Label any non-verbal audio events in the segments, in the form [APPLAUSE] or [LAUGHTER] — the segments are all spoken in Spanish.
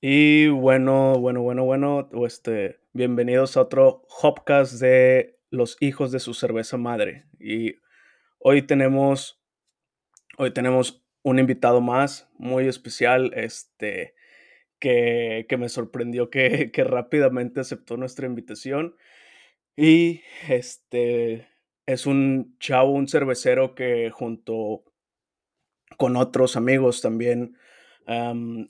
Y bueno, bueno, bueno, bueno, este, bienvenidos a otro Hopcast de los hijos de su cerveza madre. Y hoy tenemos, hoy tenemos un invitado más muy especial, este, que, que me sorprendió que, que rápidamente aceptó nuestra invitación. Y este es un chavo, un cervecero que junto con otros amigos también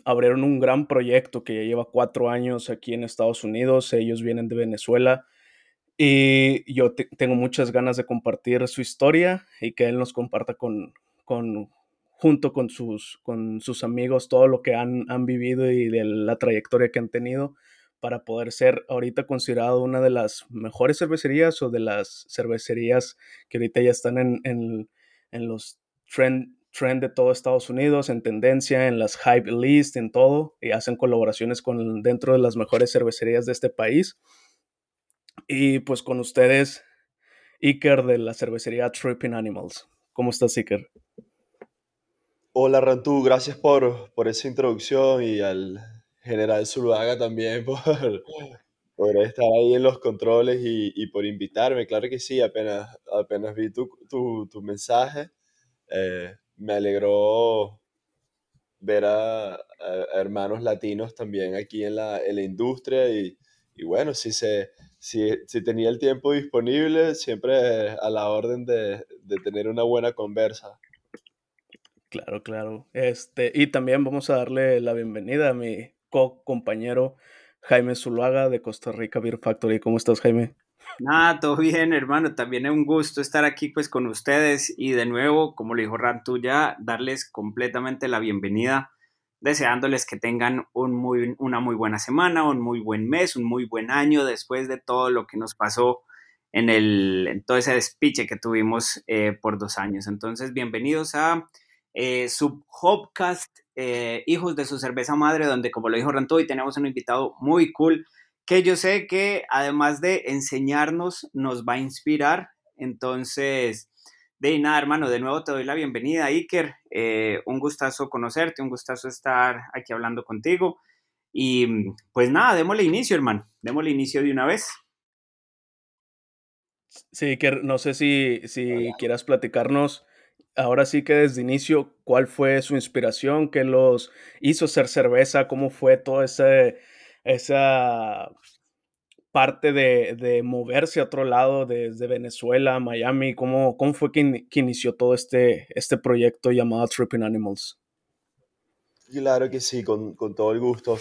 abrieron un gran proyecto que ya lleva cuatro años aquí en Estados Unidos. Ellos vienen de Venezuela y yo tengo muchas ganas de compartir su historia y que él nos comparta con, con junto con sus, con sus amigos todo lo que han, han vivido y de la trayectoria que han tenido para poder ser ahorita considerado una de las mejores cervecerías o de las cervecerías que ahorita ya están en, en, en los trend, trend de todo Estados Unidos, en tendencia, en las hype list, en todo, y hacen colaboraciones con dentro de las mejores cervecerías de este país. Y pues con ustedes, Iker de la cervecería Tripping Animals. ¿Cómo estás, Iker? Hola, Rantú, gracias por, por esa introducción y al general Zuluaga también [LAUGHS] por, por estar ahí en los controles y, y, por invitarme. Claro que sí, apenas, apenas vi tu, tu, tu mensaje. Eh, me alegró ver a, hermanos latinos también aquí en la, en la industria y, y, bueno, si, se, si, si, tenía el tiempo disponible, siempre a la orden de, de tener una buena conversa. Claro, claro. Este, y también vamos a darle la bienvenida a mi co-compañero Jaime Zuluaga de Costa Rica Beer Factory. ¿Cómo estás, Jaime? Nada, todo bien, hermano. También es un gusto estar aquí pues con ustedes y de nuevo, como le dijo Rantu ya, darles completamente la bienvenida, deseándoles que tengan un muy, una muy buena semana, un muy buen mes, un muy buen año después de todo lo que nos pasó en, el, en todo ese despiche que tuvimos eh, por dos años. Entonces, bienvenidos a eh, Hopcast, eh, Hijos de su Cerveza Madre, donde como lo dijo Rantu, hoy tenemos un invitado muy cool que yo sé que además de enseñarnos, nos va a inspirar. Entonces, de nada, hermano, de nuevo te doy la bienvenida, Iker. Eh, un gustazo conocerte, un gustazo estar aquí hablando contigo. Y pues nada, démosle inicio, hermano. Démosle inicio de una vez. Sí, Iker, no sé si, si quieras platicarnos ahora sí que desde inicio, ¿cuál fue su inspiración? ¿Qué los hizo ser cerveza? ¿Cómo fue todo ese esa parte de, de, moverse a otro lado, desde Venezuela, Miami, ¿cómo, cómo fue que, que, inició todo este, este proyecto llamado Tripping Animals? Claro que sí, con, con todo el gusto.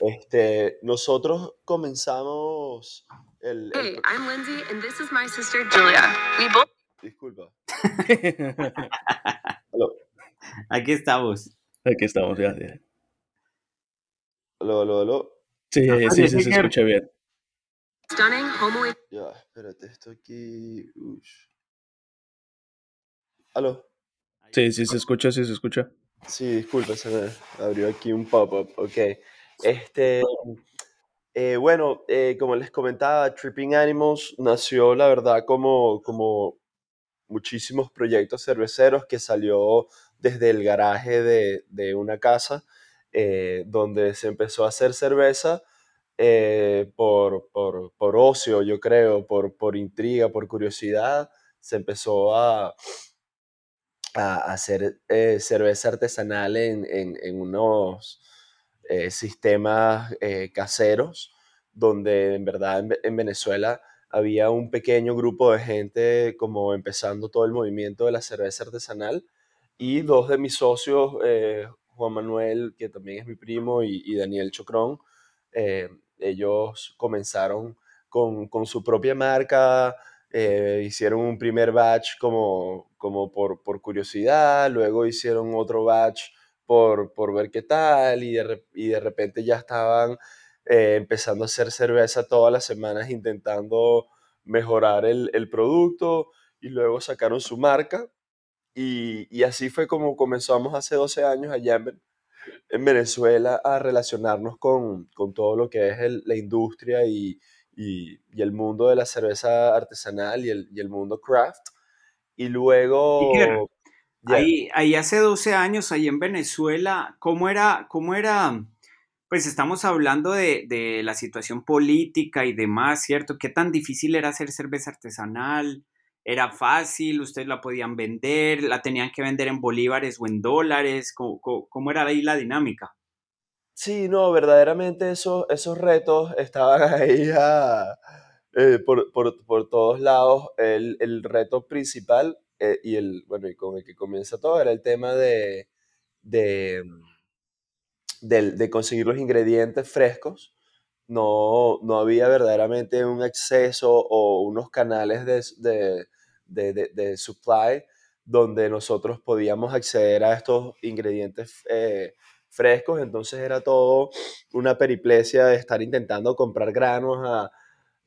Este, nosotros comenzamos el... el... Hey, I'm Lindsay and this is my sister Julia. We both... Disculpa. [LAUGHS] Aquí estamos. Aquí estamos, ya. Aló, aló, aló. Sí, sí, sí, se escucha bien. Ya, espérate, esto aquí. Ush. ¿Aló? Sí, sí se escucha, sí se escucha. Sí, disculpa, se me abrió aquí un pop-up. Ok. Este. Eh, bueno, eh, como les comentaba, Tripping Animals nació, la verdad, como, como muchísimos proyectos cerveceros que salió desde el garaje de, de una casa eh, donde se empezó a hacer cerveza eh, por, por, por, ocio, yo creo, por, por intriga, por curiosidad, se empezó a, a hacer eh, cerveza artesanal en, en, unos sistemas caseros, donde en verdad en, Venezuela había un pequeño grupo de gente como empezando todo el movimiento de la cerveza artesanal y dos de mis socios, Juan Manuel, que también es mi primo, y, Daniel Chocrón, eh, ellos comenzaron con, con, su propia marca, eh, hicieron un primer batch como, como por, por, curiosidad, luego hicieron otro batch por, por ver qué tal, y de, repente ya estaban eh, empezando a hacer cerveza todas las semanas intentando mejorar el, el producto, y luego sacaron su marca y, y, así fue como comenzamos hace 12 años allá en, en Venezuela a relacionarnos con, con, todo lo que es el, la industria y, y, y, el mundo de la cerveza artesanal y el, y el mundo craft. Y luego... ahí, ahí hace 12 años, ahí en Venezuela, ¿cómo era, cómo era pues estamos hablando de, de, la situación política y demás, ¿cierto? ¿Qué tan difícil era hacer cerveza artesanal? ¿Era fácil? ¿Ustedes la podían vender? ¿La tenían que vender en bolívares o en dólares? ¿Cómo, cómo, era ahí la dinámica? Sí, no, verdaderamente esos, esos retos estaban [LAUGHS] ahí eh, por, por, por, todos lados. El, el reto principal eh, y el, bueno, y con el que comienza todo era el tema de, de de, conseguir los ingredientes frescos, no, no, había verdaderamente un acceso o unos canales de, de, de, supply donde nosotros podíamos acceder a estos ingredientes eh, frescos, entonces era todo una periplecia de estar intentando comprar granos a,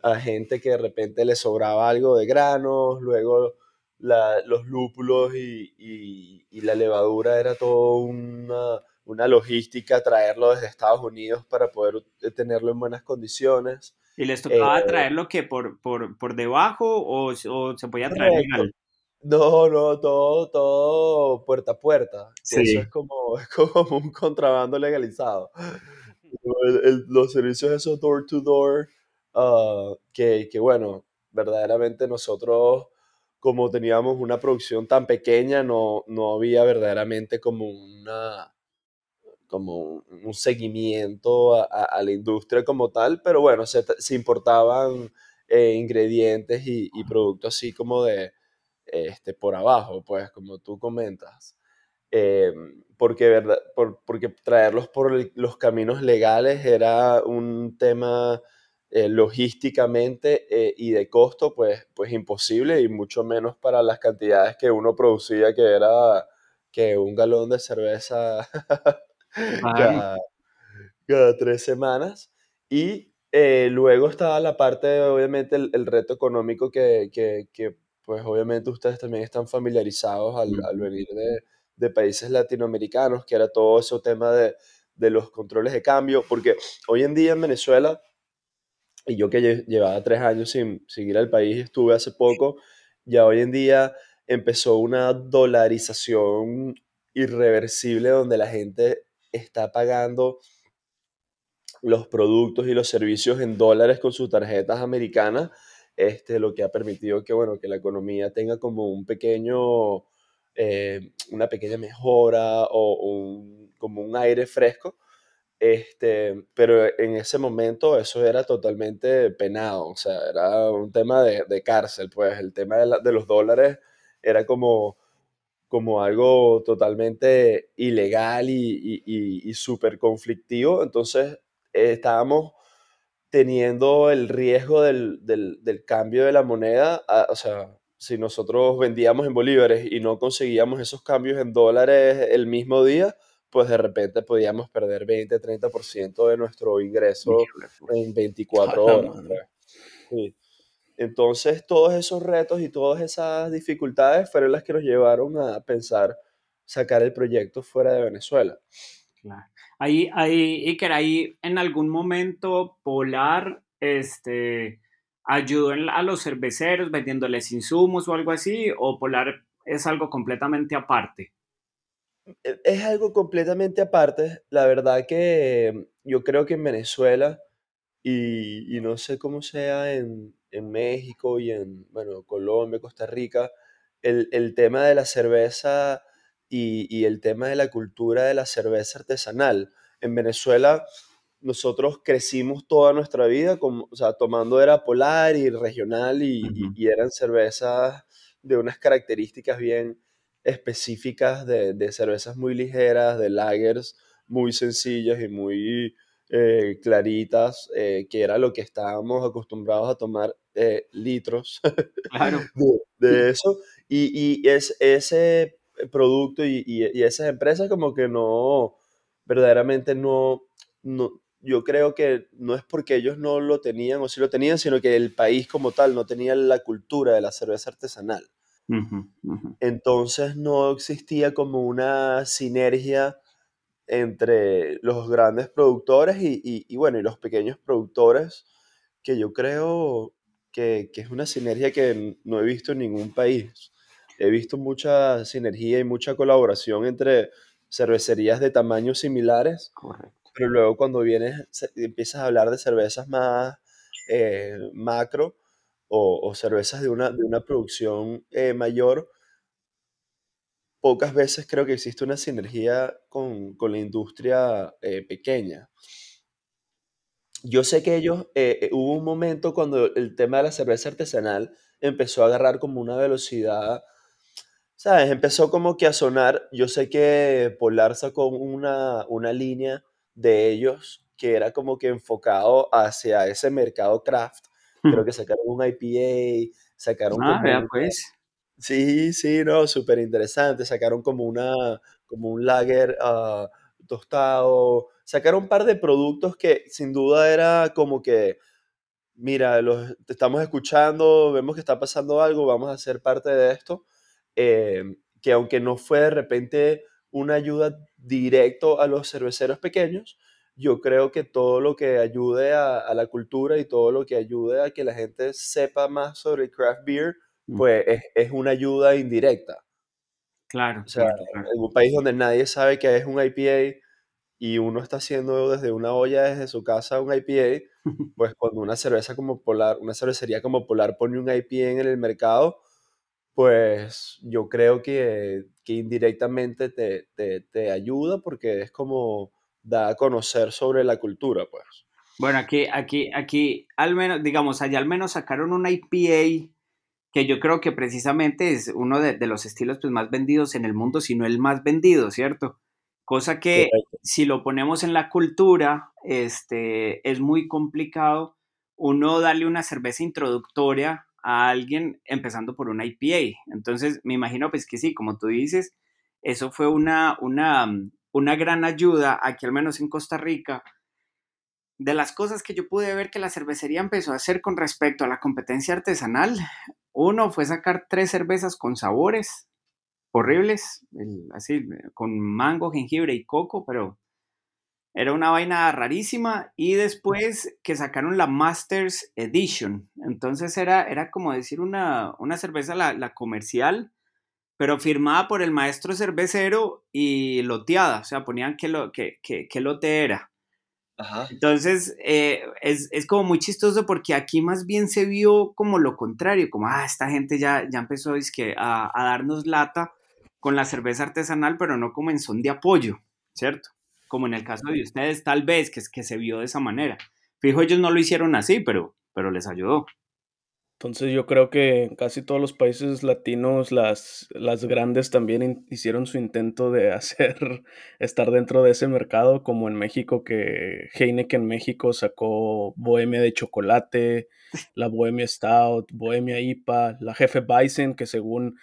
a gente que de repente le sobraba algo de granos, luego los lúpulos y, y, y, la levadura era todo una, una logística traerlo desde Estados Unidos para poder tenerlo en buenas condiciones. ¿Y les tocaba eh, traerlo que por, por, por debajo o, o, se podía traer legal? No, no, todo, todo puerta a puerta. Eso es como, [LAUGHS] como un contrabando legalizado. los servicios esos door to door, ah, que, que bueno, verdaderamente nosotros como teníamos una producción tan pequeña, no, no había verdaderamente como una, como un seguimiento a, la industria como tal, pero bueno, se, importaban eh, ingredientes y, productos así como de este, por abajo, pues como tú comentas. Eh, porque, ¿verdad? porque traerlos por los caminos legales era un tema eh, logísticamente y de costo, pues, pues imposible y mucho menos para las cantidades que uno producía, que era que un galón de cerveza [LAUGHS] cada, tres semanas. Y eh, luego estaba la parte, obviamente, el, reto económico que, que, pues obviamente ustedes también están familiarizados al, al venir de, de, países latinoamericanos, que era todo ese tema de, de, los controles de cambio, porque hoy en día en Venezuela, y yo que llevaba tres años sin, sin ir al país, estuve hace poco, ya hoy en día empezó una dolarización irreversible donde la gente está pagando los productos y los servicios en dólares con sus tarjetas americanas, este, lo que ha permitido que, bueno, que la economía tenga como un pequeño, eh, una pequeña mejora o como un aire fresco. Este, pero en ese momento eso era totalmente penado, o sea, era un tema de, de cárcel, pues el tema de, de los dólares era como como algo totalmente ilegal y, y, súper conflictivo. Entonces eh, estábamos teniendo el riesgo del, cambio de la moneda, o sea, si nosotros vendíamos en bolívares y no conseguíamos esos cambios en dólares el mismo día, pues de repente podíamos perder 20, 30% de nuestro ingreso en 24 horas. Pues. Sí. Entonces, todos esos retos y todas esas dificultades fueron las que nos llevaron a pensar sacar el proyecto fuera de Venezuela. Claro. Ahí, ahí, Iker, ahí en algún momento Polar este, ayudó a los cerveceros vendiéndoles insumos o algo así, o Polar es algo completamente aparte. E, es algo completamente aparte. La verdad que yo creo que en Venezuela, y, y no sé cómo sea en, en México y en, bueno, Colombia, Costa Rica, el, el tema de la cerveza y, y, el tema de la cultura de la cerveza artesanal. En Venezuela nosotros crecimos toda nuestra vida, como, o sea, tomando era polar y regional y, y, eran cervezas de unas características bien específicas de, de cervezas muy ligeras, de lagers muy sencillas y muy eh, claritas, eh, que era lo que estábamos acostumbrados a tomar eh, litros [LAUGHS] de, eso. Y, y es, ese producto y, y, esas empresas como que no, verdaderamente no, no, yo creo que no es porque ellos no lo tenían o sí lo tenían, sino que el país como tal no tenía la cultura de la cerveza artesanal. Entonces no existía como una sinergia entre los grandes productores y, bueno, y los pequeños productores, que yo creo que, es una sinergia que no he visto en ningún país. He visto mucha sinergia y mucha colaboración entre cervecerías de tamaños similares, pero luego cuando vienes, empiezas a hablar de cervezas más eh, macro o, cervezas de una, de una producción eh, mayor, pocas veces creo que existe una sinergia con, la industria eh, pequeña. Yo sé que ellos, hubo un momento cuando el tema de la cerveza artesanal empezó a agarrar como una velocidad ¿sabes? Empezó como que a sonar, yo sé que Polar sacó una, una línea de ellos que era como que enfocado hacia ese mercado craft. Creo hmm. que sacaron un IPA, sacaron ah, como pues. Sí, sí, no, súper interesante. Sacaron como una, como un lager uh, tostado. Sacaron un par de productos que sin duda era como que, mira, los te estamos escuchando, vemos que está pasando algo, vamos a ser parte de esto. Eh, que aunque no fue de repente una ayuda directo a los cerveceros pequeños, yo creo que todo lo que ayude a, la cultura y todo lo que ayude a que la gente sepa más sobre craft beer. Pues es, una ayuda indirecta. Claro. O sea, en un país donde nadie sabe que es un IPA y uno está haciendo desde una olla, desde su casa, un IPA, [LAUGHS] pues cuando una cerveza como Polar, una cervecería como Polar pone un IPA en el mercado, pues yo creo que, indirectamente te, ayuda porque es como da a conocer sobre la cultura, pues. Bueno, aquí, aquí, aquí, al menos, digamos, allá al menos sacaron una IPA que yo creo que precisamente es uno de, los estilos pues, más vendidos en el mundo, si no el más vendido, ¿cierto? Cosa que si lo ponemos en la cultura, este, es muy complicado uno darle una cerveza introductoria a alguien empezando por una IPA. Entonces, me imagino pues que sí, como tú dices, eso fue una, una, una gran ayuda aquí, al menos en Costa Rica. De las cosas que yo pude ver que la cervecería empezó a hacer con respecto a la competencia artesanal, uno fue sacar tres cervezas con sabores horribles, así, con mango, jengibre y coco, pero era una vaina rarísima y después que sacaron la Masters Edition. Entonces era, era como decir una, una cerveza, la, comercial, pero firmada por el maestro cervecero y loteada. O sea, ponían qué, lo, que, que, lote era. Entonces eh, es, como muy chistoso porque aquí más bien se vio como lo contrario, como, ah, esta gente ya, ya empezó a, a darnos lata con la cerveza artesanal, pero no como en son de apoyo, ¿cierto? como en el caso de ustedes, tal vez que, que se vio de esa manera. Fijo, ellos no lo hicieron así, pero, pero les ayudó. Entonces yo creo que en casi todos los países latinos las, las grandes también hicieron su intento de [LAUGHS] hacer, estar dentro de ese mercado, como en México que Heineken México sacó Bohemia de chocolate, [LAUGHS] la Bohemia Stout, Bohemia IPA, la Jefe Bison, que según,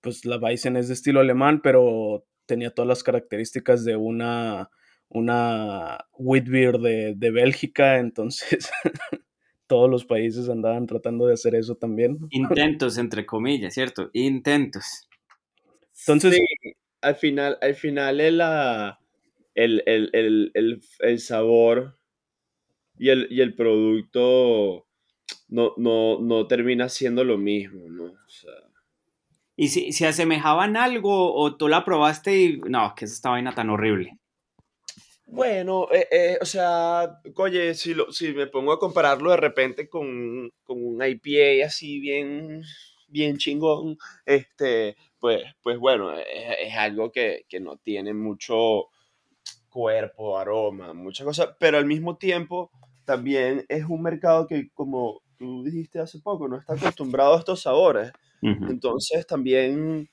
pues la Bison es de estilo alemán, pero tenía todas las características de una una Whitbeer de, de Bélgica, entonces [LAUGHS] todos los países andaban tratando de hacer eso también. Intentos, entre comillas, ¿cierto? Intentos. Entonces, al final, al final el, el, el, sabor y el, y el producto no, no, no, termina siendo lo mismo, ¿no? ¿Y si, si asemejaban algo o tú la probaste y no, que es esta vaina tan horrible? Bueno, eh, eh, o sea, oye, si, lo, si me pongo a compararlo de repente con, con un IPA así bien, bien chingón, este, pues, pues bueno, es, algo que, que, no tiene mucho cuerpo, aroma, muchas cosas, pero al mismo tiempo también es un mercado que, como tú dijiste hace poco, no está acostumbrado a estos sabores. Entonces también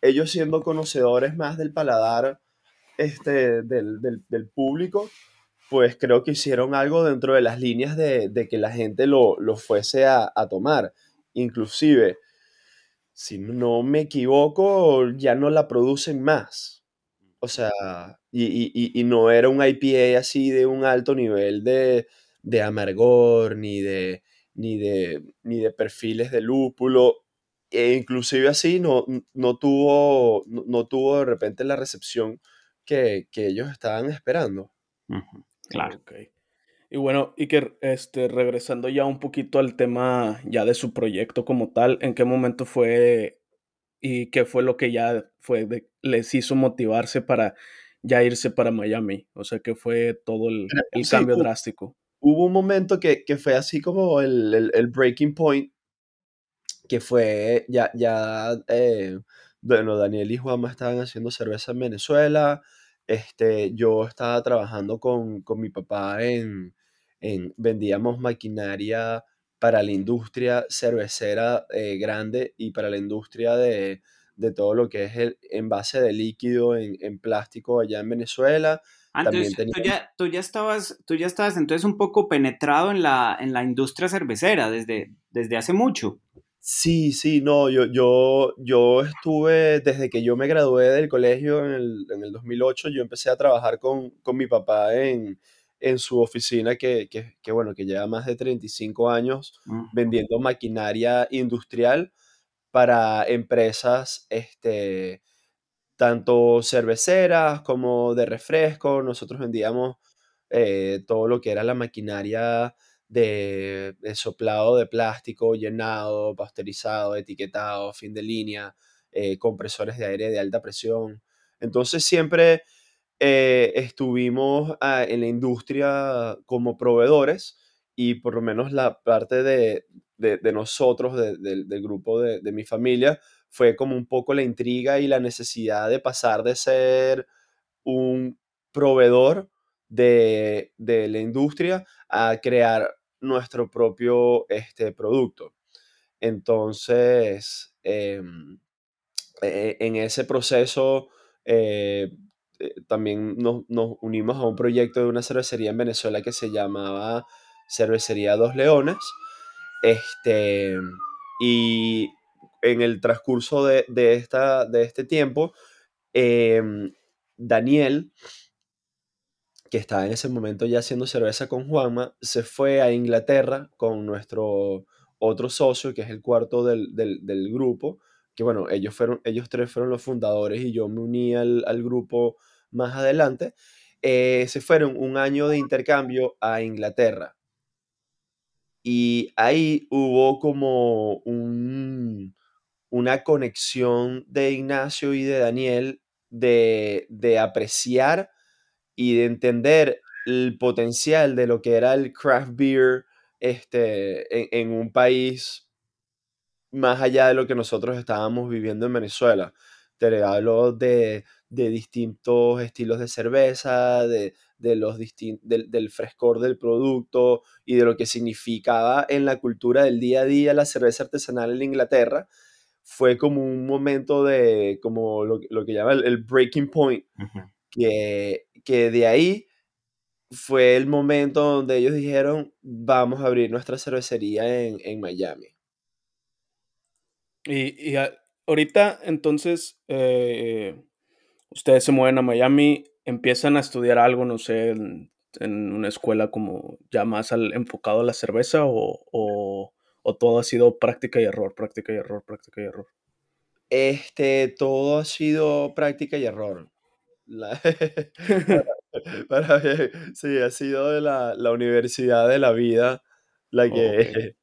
ellos siendo conocedores más del paladar, este, del, del, público, pues creo que hicieron algo dentro de las líneas de, de que la gente lo, lo fuese a, a, tomar. Inclusive, si no me equivoco, ya no la producen más. O sea, y, y, y no era un IPA así de un alto nivel de, de amargor, ni de, ni, de, ni de perfiles de lúpulo. E inclusive así no, no, tuvo, no tuvo de repente la recepción que, ellos estaban esperando. Claro. Y bueno, Iker, este, regresando ya un poquito al tema ya de su proyecto como tal, ¿en qué momento fue y qué fue lo que ya fue les hizo motivarse para ya irse para Miami. O sea que fue todo el, cambio drástico. Hubo un momento que, fue así como el, el, breaking point, que fue ya, ya eh, bueno, Daniel y Juanma estaban haciendo cerveza en Venezuela. Este, yo estaba trabajando con, mi papá en, en, vendíamos maquinaria para la industria cervecera eh, grande y para la industria de, de todo lo que es el envase de líquido en, en plástico allá en Venezuela. Ah, entonces, tú, ya, tú, ya, estabas, tú ya estabas entonces un poco penetrado en la, en la industria cervecera desde, desde hace mucho. Sí, sí, no, yo, yo, yo estuve, desde que yo me gradué del colegio en el, en el 2008, yo empecé a trabajar con, con mi papá en, en su oficina que, que, que, bueno, que lleva más de 35 años vendiendo maquinaria industrial para empresas, este, tanto cerveceras como de refresco. Nosotros vendíamos eh, todo lo que era la maquinaria de, soplado de plástico, llenado, pasteurizado, etiquetado, fin de línea, eh, compresores de aire de alta presión. Entonces siempre eh, estuvimos ah, en la industria como proveedores y por lo menos la parte de, nosotros, del grupo de, mi familia, fue como un poco la intriga y la necesidad de pasar de ser un proveedor de, la industria a crear nuestro propio este, producto. Entonces, em, e, en ese proceso eh, eh, también nos, unimos a un proyecto de una cervecería en Venezuela que se llamaba Cervecería Dos Leones. Este, y en el transcurso de, esta, de este tiempo, em, Daniel, que estaba en ese momento ya haciendo cerveza con Juanma, se fue a Inglaterra con nuestro otro socio, que es el cuarto del, grupo, que bueno, ellos, fueron, ellos tres fueron los fundadores y yo me uní al, grupo más adelante. Eh, se fueron un año de intercambio a Inglaterra. Y ahí hubo como un, una conexión de Ignacio y de Daniel de, de apreciar y de entender el potencial de lo que era el craft beer este, en, un país más allá de lo que nosotros estábamos viviendo en Venezuela. Te hablo de, de distintos estilos de cerveza, de, de los del, del, frescor del producto y de lo que significaba en la cultura del día a día la cerveza artesanal en Inglaterra. Fue como un momento de, como lo, lo que llama el, breaking point, que que de ahí fue el momento donde ellos dijeron, vamos a abrir nuestra cervecería en, Miami. Y, ahorita entonces eh, ustedes se mueven a Miami, empiezan a estudiar algo, no sé, en, una escuela como ya más al, enfocado a la cerveza o, o, todo ha sido práctica y error, práctica y error, práctica y error. Este, todo ha sido práctica y error. [LAUGHS] para, sí, ha sido de la, la, universidad de la vida la que,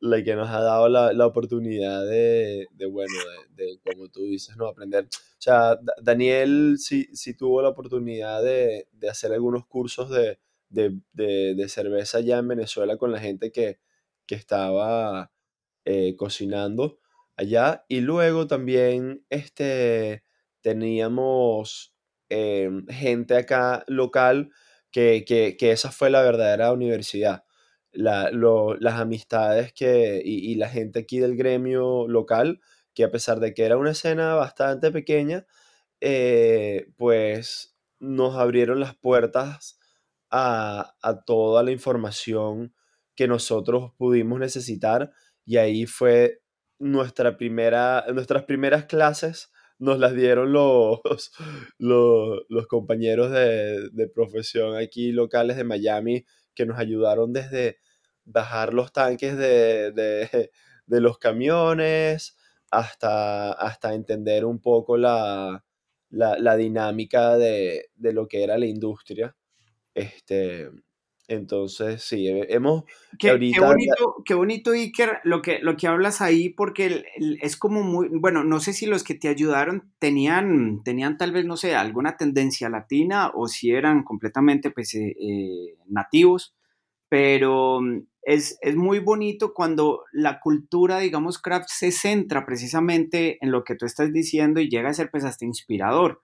la que nos ha dado la, la oportunidad de, de bueno, de, como tú dices, ¿no? Aprender. O sea, Daniel sí, sí tuvo la oportunidad de, de hacer algunos cursos de, de, cerveza ya en Venezuela con la gente que, que estaba eh, cocinando allá. Y luego también este, teníamos Em, gente acá local que, esa fue la verdadera universidad. las amistades que, y, la gente aquí del gremio local, que a pesar de que era una escena bastante pequeña, eh, pues nos abrieron las puertas a, toda la información que nosotros pudimos necesitar y ahí fue nuestra primera, nuestras primeras clases nos las dieron los, los, compañeros de, profesión aquí locales de Miami que nos ayudaron desde bajar los tanques de, los camiones hasta, hasta entender un poco la, dinámica de, lo que era la industria. Este, Entonces, sí, hemos... Qué, bonito, qué bonito, Iker, lo que, lo que hablas ahí, porque es como muy, bueno, no sé si los que te ayudaron tenían, tenían tal vez, no sé, alguna tendencia latina o si eran completamente pues, eh, eh, nativos, pero es, es, muy bonito cuando la cultura, digamos, craft se centra precisamente en lo que tú estás diciendo y llega a ser pues hasta inspirador.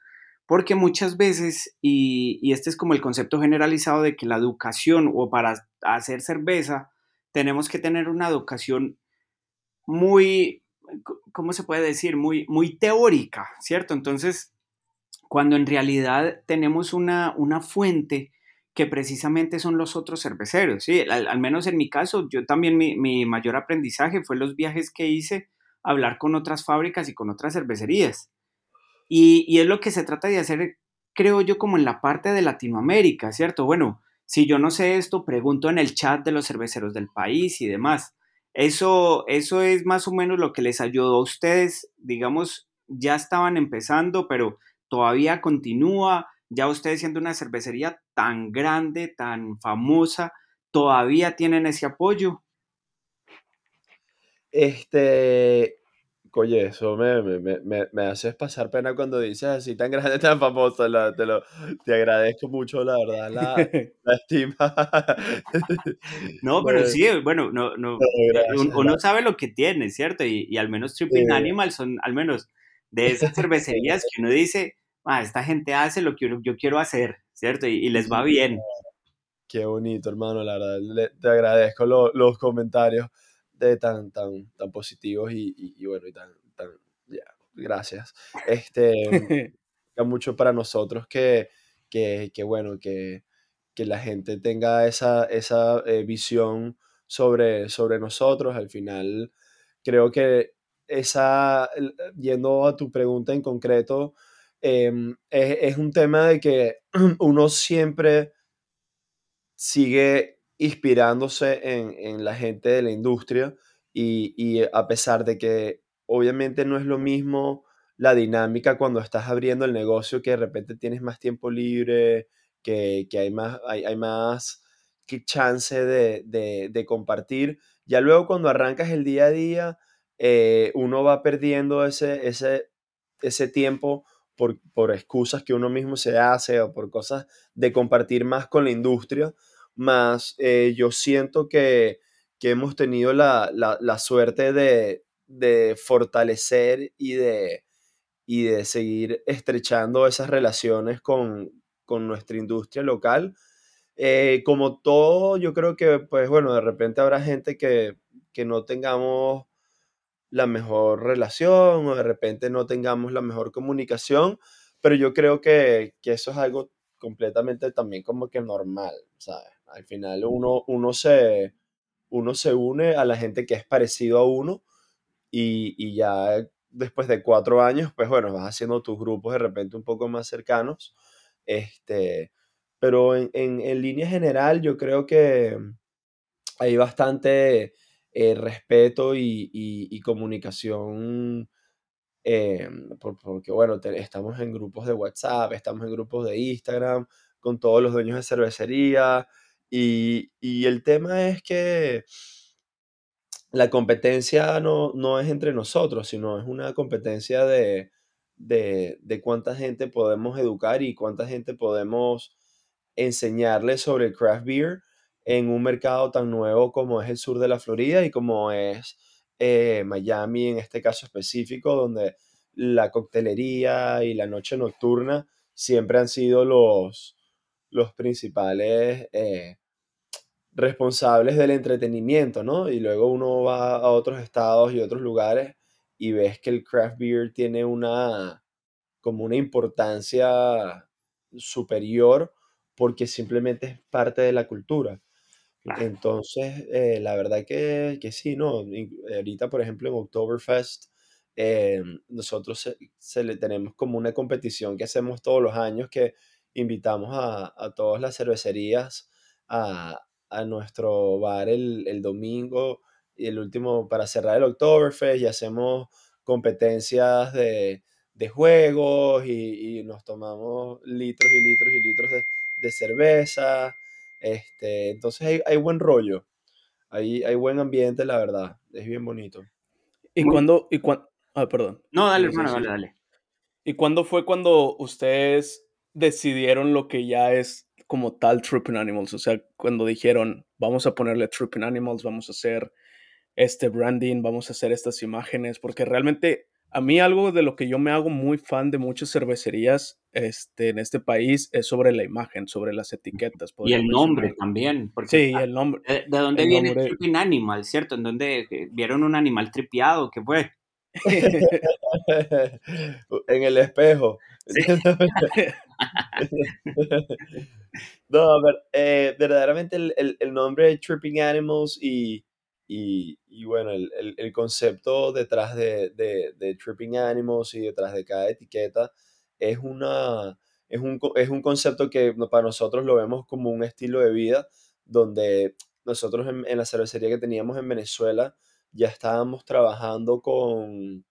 Porque muchas veces, y, este es como el concepto generalizado de que la educación o para hacer cerveza, tenemos que tener una educación muy, ¿cómo se puede decir? Muy, muy teórica, ¿cierto? Entonces, cuando en realidad tenemos una, una fuente que precisamente son los otros cerveceros, ¿sí? Al, menos en mi caso, yo también mi, mi, mayor aprendizaje fue los viajes que hice hablar con otras fábricas y con otras cervecerías. Y, es lo que se trata de hacer, creo yo, como en la parte de Latinoamérica, ¿cierto? Bueno, si yo no sé esto, pregunto en el chat de los cerveceros del país y demás. Eso, eso es más o menos lo que les ayudó a ustedes, digamos, ya estaban empezando, pero todavía continúa, ya ustedes siendo una cervecería tan grande, tan famosa, todavía tienen ese apoyo. Este, Oye, eso me, me, me, me, haces pasar pena cuando dices así tan grande, tan famoso. te, lo, te agradezco mucho, la verdad, la, [LAUGHS] la estima. [LAUGHS] No, pero sí, bueno, no, no, uno, sabe lo que tiene, ¿cierto? Y, y al menos Tripping Animal son, al menos de esas cervecerías que uno dice, ah, esta gente hace lo que yo, quiero hacer, ¿cierto? Y, les va bien. Qué bonito, hermano, la verdad. te agradezco los comentarios tan, tan, tan positivos y, y, bueno, y tan, tan, ya, gracias. Este, [LAUGHS] mucho para nosotros que, que, que bueno, que, que, la gente tenga esa, esa eh, visión sobre, sobre nosotros. Al final, creo que esa, yendo a tu pregunta en concreto, em, es, es, un tema de que [CLEARS THROAT] uno siempre sigue inspirándose en, en, la gente de la industria y, y, a pesar de que obviamente no es lo mismo la dinámica cuando estás abriendo el negocio, que de repente tienes más tiempo libre, que, que hay más, hay, hay más chance de, de, de, compartir. Ya luego cuando arrancas el día a día, eh, uno va perdiendo ese, ese, ese tiempo por, por excusas que uno mismo se hace o por cosas de compartir más con la industria más eh, yo siento que, hemos tenido la, suerte de, fortalecer y de, y de seguir estrechando esas relaciones con, nuestra industria local. Eh, como todo, yo creo que, pues bueno, de repente habrá gente que, no tengamos la mejor relación o de repente no tengamos la mejor comunicación, pero yo creo que, que eso es algo completamente también como que normal, ¿sabes? Al final uno, uno, se, uno se une a la gente que es parecido a uno y, ya después de cuatro años, pues bueno, vas haciendo tus grupos de repente un poco más cercanos. Este, pero en, en, línea general yo creo que hay bastante eh, respeto y, comunicación. Eh, porque bueno, estamos en grupos de WhatsApp, estamos en grupos de Instagram con todos los dueños de cervecería, y, el tema es que la competencia no, no, es entre nosotros, sino es una competencia de, de, de, cuánta gente podemos educar y cuánta gente podemos enseñarle sobre el craft beer en un mercado tan nuevo como es el sur de la Florida y como es eh, Miami en este caso específico, donde la coctelería y la noche nocturna siempre han sido los, los principales eh, responsables del entretenimiento, ¿no? Y luego uno va a otros estados y otros lugares y ves que el craft beer tiene una como una importancia superior porque simplemente es parte de la cultura. Entonces, eh, la verdad que, que, sí, ¿no? Ahorita, por ejemplo, en Oktoberfest, eh, nosotros se, le tenemos como una competición que hacemos todos los años que invitamos a, a todas las cervecerías a, a nuestro bar el, domingo y el último para cerrar el Oktoberfest y hacemos competencias de, juegos y, nos tomamos litros y litros y litros de, cerveza. Este, entonces hay, hay buen rollo, hay, hay buen ambiente, la verdad, es bien bonito. ¿Y cuándo, y cuando, ah, perdón. No, dale, hermano, dale, dale. ¿Y cuándo fue cuando ustedes decidieron lo que ya es como tal Tripping Animals? O sea, cuando dijeron, vamos a ponerle Tripping Animals, vamos a hacer este branding, vamos a hacer estas imágenes, porque realmente a mí algo de lo que yo me hago muy fan de muchas cervecerías este, en este país es sobre la imagen, sobre las etiquetas. Y el nombre también. Porque Sí, el nombre. ¿De, de dónde viene nombre. Tripping Animal, cierto? ¿En dónde eh, vieron un animal tripeado? ¿Qué fue? [LAUGHS] en el espejo. Sí. [LAUGHS] no, a ver, eh, verdaderamente el, el- el nombre de Tripping Animals y, y, y bueno, el, el- el concepto detrás de, de- de Tripping Animals y detrás de cada etiqueta es, una, es, un, es un concepto que para nosotros lo vemos como un estilo de vida donde nosotros en, en la cervecería que teníamos en Venezuela ya estábamos trabajando con,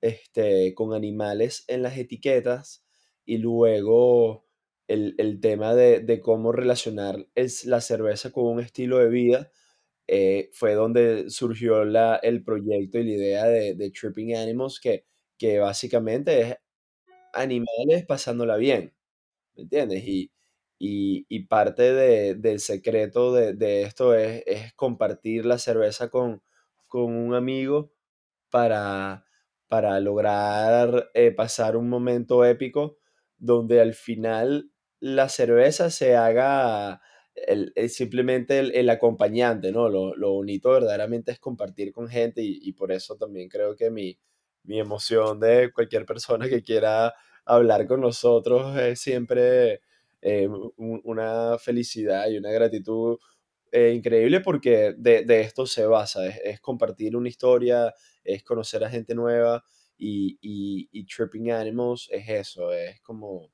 este, con animales en las etiquetas y luego el, el tema de, de cómo relacionar es, la cerveza con un estilo de vida eh, fue donde surgió la, el proyecto y la idea de, de Tripping Animals, que, que básicamente es animales pasándola bien, ¿me entiendes? Y, y, y parte de- del secreto de, de esto es, es compartir la cerveza con, con un amigo para, para lograr eh, pasar un momento épico donde al final la cerveza se haga el- el- simplemente el, acompañante, ¿no? Lo, lo bonito verdaderamente es compartir con gente y, por eso también creo que mi, mi emoción de cualquier persona que quiera hablar con nosotros es siempre eh, un- una felicidad y una gratitud eh, increíble porque de, de esto se basa, es, es compartir una historia, es conocer a gente nueva y, y, y Tripping Animals es eso, es como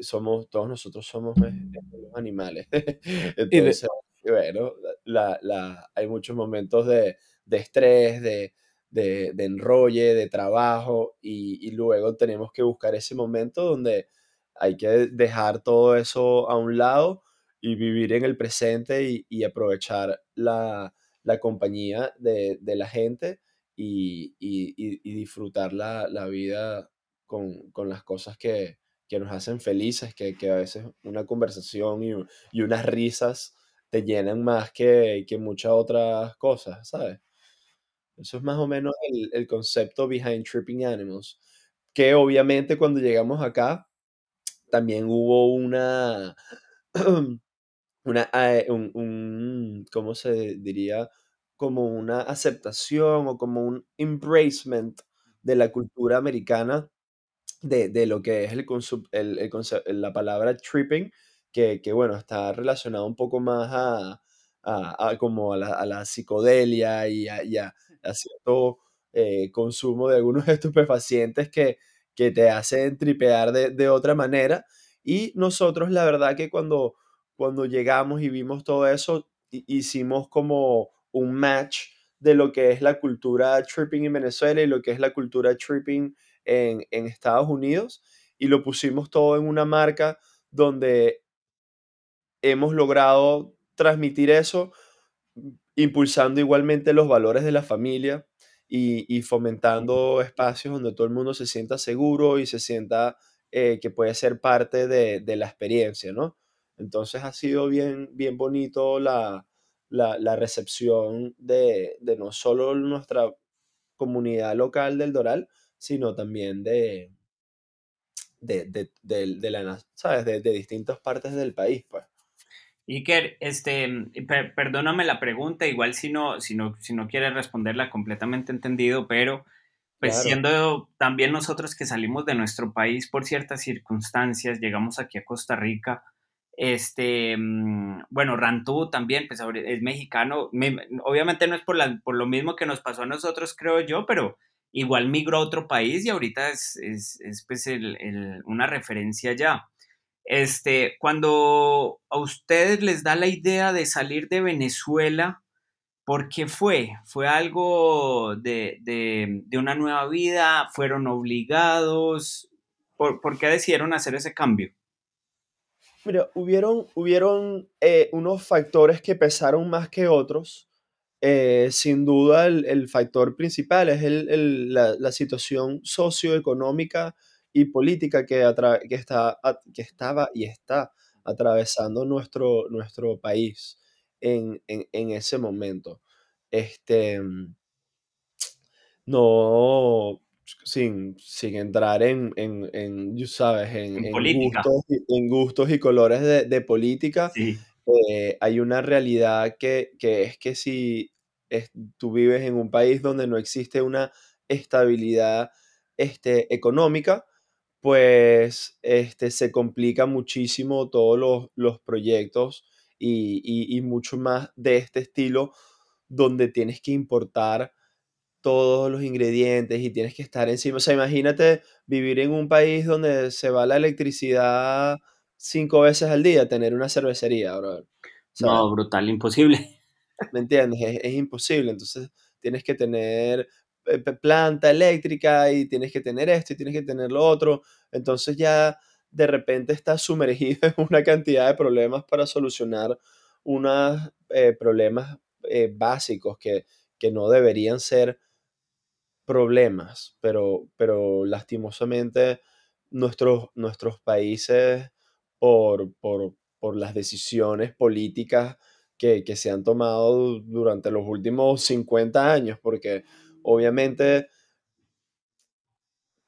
somos, todos nosotros somos unos animales. [LAUGHS] Entonces, bueno, la, la, hay muchos momentos de, de estrés, de, de, de enrolle, de trabajo y, y luego tenemos que buscar ese momento donde hay que dejar todo eso a un lado y vivir en el presente y, y aprovechar la, la compañía de, de la gente y, y- y- disfrutar la, la vida con, con las cosas que, que nos hacen felices, que, que a veces una conversación y, y unas risas te llenan más que, que muchas otras cosas, ¿sabes? Eso es más o menos el, el concepto behind Tripping Animals, que obviamente cuando llegamos acá también hubo una, [CLEARS THROAT] una, eh, un, un- ¿cómo se diría? Como una aceptación o como un embracement de la cultura americana de, de lo que es el, el- el la palabra tripping, que, que, bueno, está relacionado un poco más a, a- a como a la, a la psicodelia y a, y cierto eh, consumo de algunos [LAUGHS] estupefacientes que, que te hacen tripear de, de otra manera. Y nosotros, la verdad que cuando, cuando llegamos y vimos todo eso, hi- hicimos como un match de lo que es la cultura tripping en Venezuela y lo que es la cultura tripping en, en Estados Unidos y lo pusimos todo en una marca donde hemos logrado transmitir eso, impulsando igualmente los valores de la familia y, y fomentando espacios donde todo el mundo se sienta seguro y se sienta eh, que puede ser parte de, de la experiencia, ¿no? Entonces ha sido bien, bien bonito la, la, la recepción de, de no solo nuestra comunidad local del Doral, sino también de, de, de, de- la, ¿sabes? De, de distintas partes del país, pues. Iker, este, per- perdóname la pregunta, igual si no, si no, si no quieres responderla completamente entendido, pero pues Claro. siendo también nosotros que salimos de nuestro país por ciertas circunstancias, llegamos aquí a Costa Rica, este, mm, bueno, Rantú también, pues es mexicano, me- obviamente no es por, lo mismo que nos pasó a nosotros, creo yo, pero igual migró a otro país y ahorita es, es, es, pues una referencia ya. Este, cuando a ustedes les da la idea de salir de Venezuela, ¿por qué fue? ¿Fue algo de, de- una nueva vida? ¿Fueron obligados? ¿Por, por qué decidieron hacer ese cambio? Mira, hubieron, hubieron eh, unos factores que pesaron más que otros. Eh, sin duda, el, factor principal es el, la, situación socioeconómica y política que, que, está, que estaba y está atravesando nuestro, nuestro país en, ese momento. Este, no, sin, sin entrar en, en, en sabes, en, en, gustos, en, gustos, y colores de, de política, eh, hay una realidad que, que, es que si tú vives en un país donde no existe una estabilidad este, económica, pues este, se complica muchísimo todos los, los proyectos y, y, y, mucho más de este estilo donde tienes que importar todos los ingredientes y tienes que estar encima. O sea, imagínate vivir en un país donde se va la electricidad cinco veces al día, tener una cervecería, bro. no, brutal, imposible. [LAUGHS] ¿Me entiendes? Es, imposible. Entonces tienes que tener eh, planta eléctrica y tienes que tener esto y tienes que tener lo otro. Entonces ya de repente estás sumergido [LAUGHS] en una cantidad de problemas para solucionar unos eh, problemas eh, básicos que, que no deberían ser problemas, pero, pero lastimosamente nuestros, nuestros países, por, por, por las decisiones políticas que, que, se han tomado durante los últimos 50 años, porque obviamente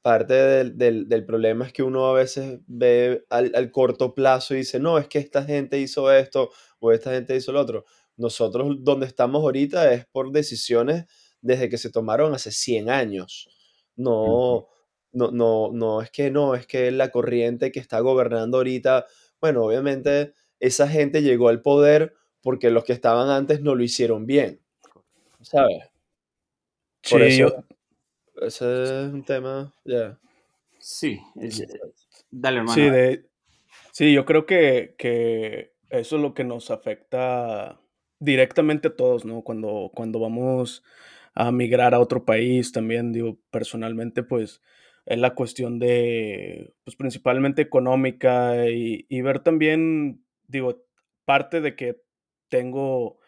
parte del, del, problema es que uno a veces ve al, al, corto plazo y dice, no, es que esta gente hizo esto o esta gente hizo lo otro. Nosotros donde estamos ahorita es por decisiones desde que se tomaron hace 100 años. No, no, no, no, es que no, es que la corriente que está gobernando ahorita, bueno, obviamente esa gente llegó al poder porque los que estaban antes no lo hicieron bien, ¿sabes? Por eso, ese es un tema, ya. Sí, dale hermano. Sí, sí, yo creo que, que eso es lo que nos afecta directamente a todos, ¿no? Cuando, cuando vamos a migrar a otro país también, digo, personalmente, pues es la cuestión de, pues principalmente económica y, ver también, digo, parte de que tengo,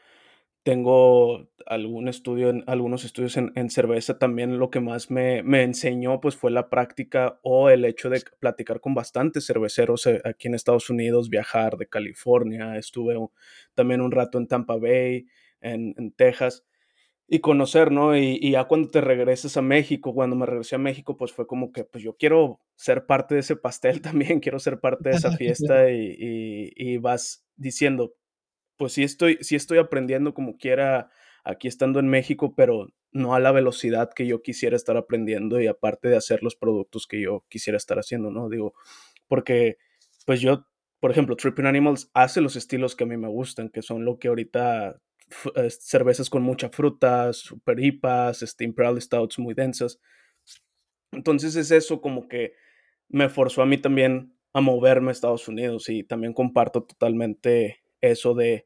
tengo algún estudio, en, algunos estudios en, en, cerveza, también lo que más me, me, enseñó pues fue la práctica o el hecho de platicar con bastantes cerveceros eh, aquí en Estados Unidos, viajar de California, estuve también un rato en Tampa Bay, en, en Texas y conocer, ¿no? Y, ya cuando te regreses a México, cuando me regresé a México, pues fue como que, pues yo quiero ser parte de ese pastel [LAUGHS] también, quiero ser parte de esa [LAUGHS] fiesta y, vas diciendo, pues sí estoy, sí estoy aprendiendo como quiera aquí estando en México, pero no a la velocidad que yo quisiera estar aprendiendo y aparte de hacer los productos que yo quisiera estar haciendo, ¿no? Digo, porque pues yo, por ejemplo, Tripping Animals hace los estilos que a mí me gustan, que son lo que ahorita cervezas con mucha fruta, super hipas, este, Imperial Stouts muy densas. Entonces es eso como que me forzó a mí también a moverme a Estados Unidos y también comparto totalmente eso de,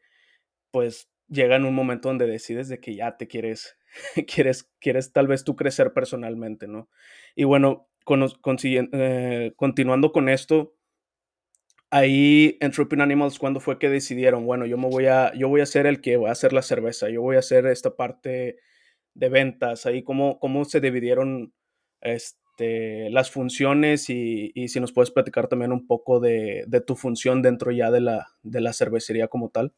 pues llega en un momento donde decides de que ya te quieres, [LAUGHS] quieres, quieres tal vez tú crecer personalmente, ¿no? Y bueno, con, eh, continuando con esto, ahí en Tripping Animals, ¿cuándo fue que decidieron, bueno, yo me voy a, yo voy a ser el que va a hacer la cerveza, yo voy a hacer esta parte de ventas, ahí cómo, cómo se dividieron este, las funciones y, y, si nos puedes platicar también un poco de, de, tu función dentro ya de la, de la cervecería como tal.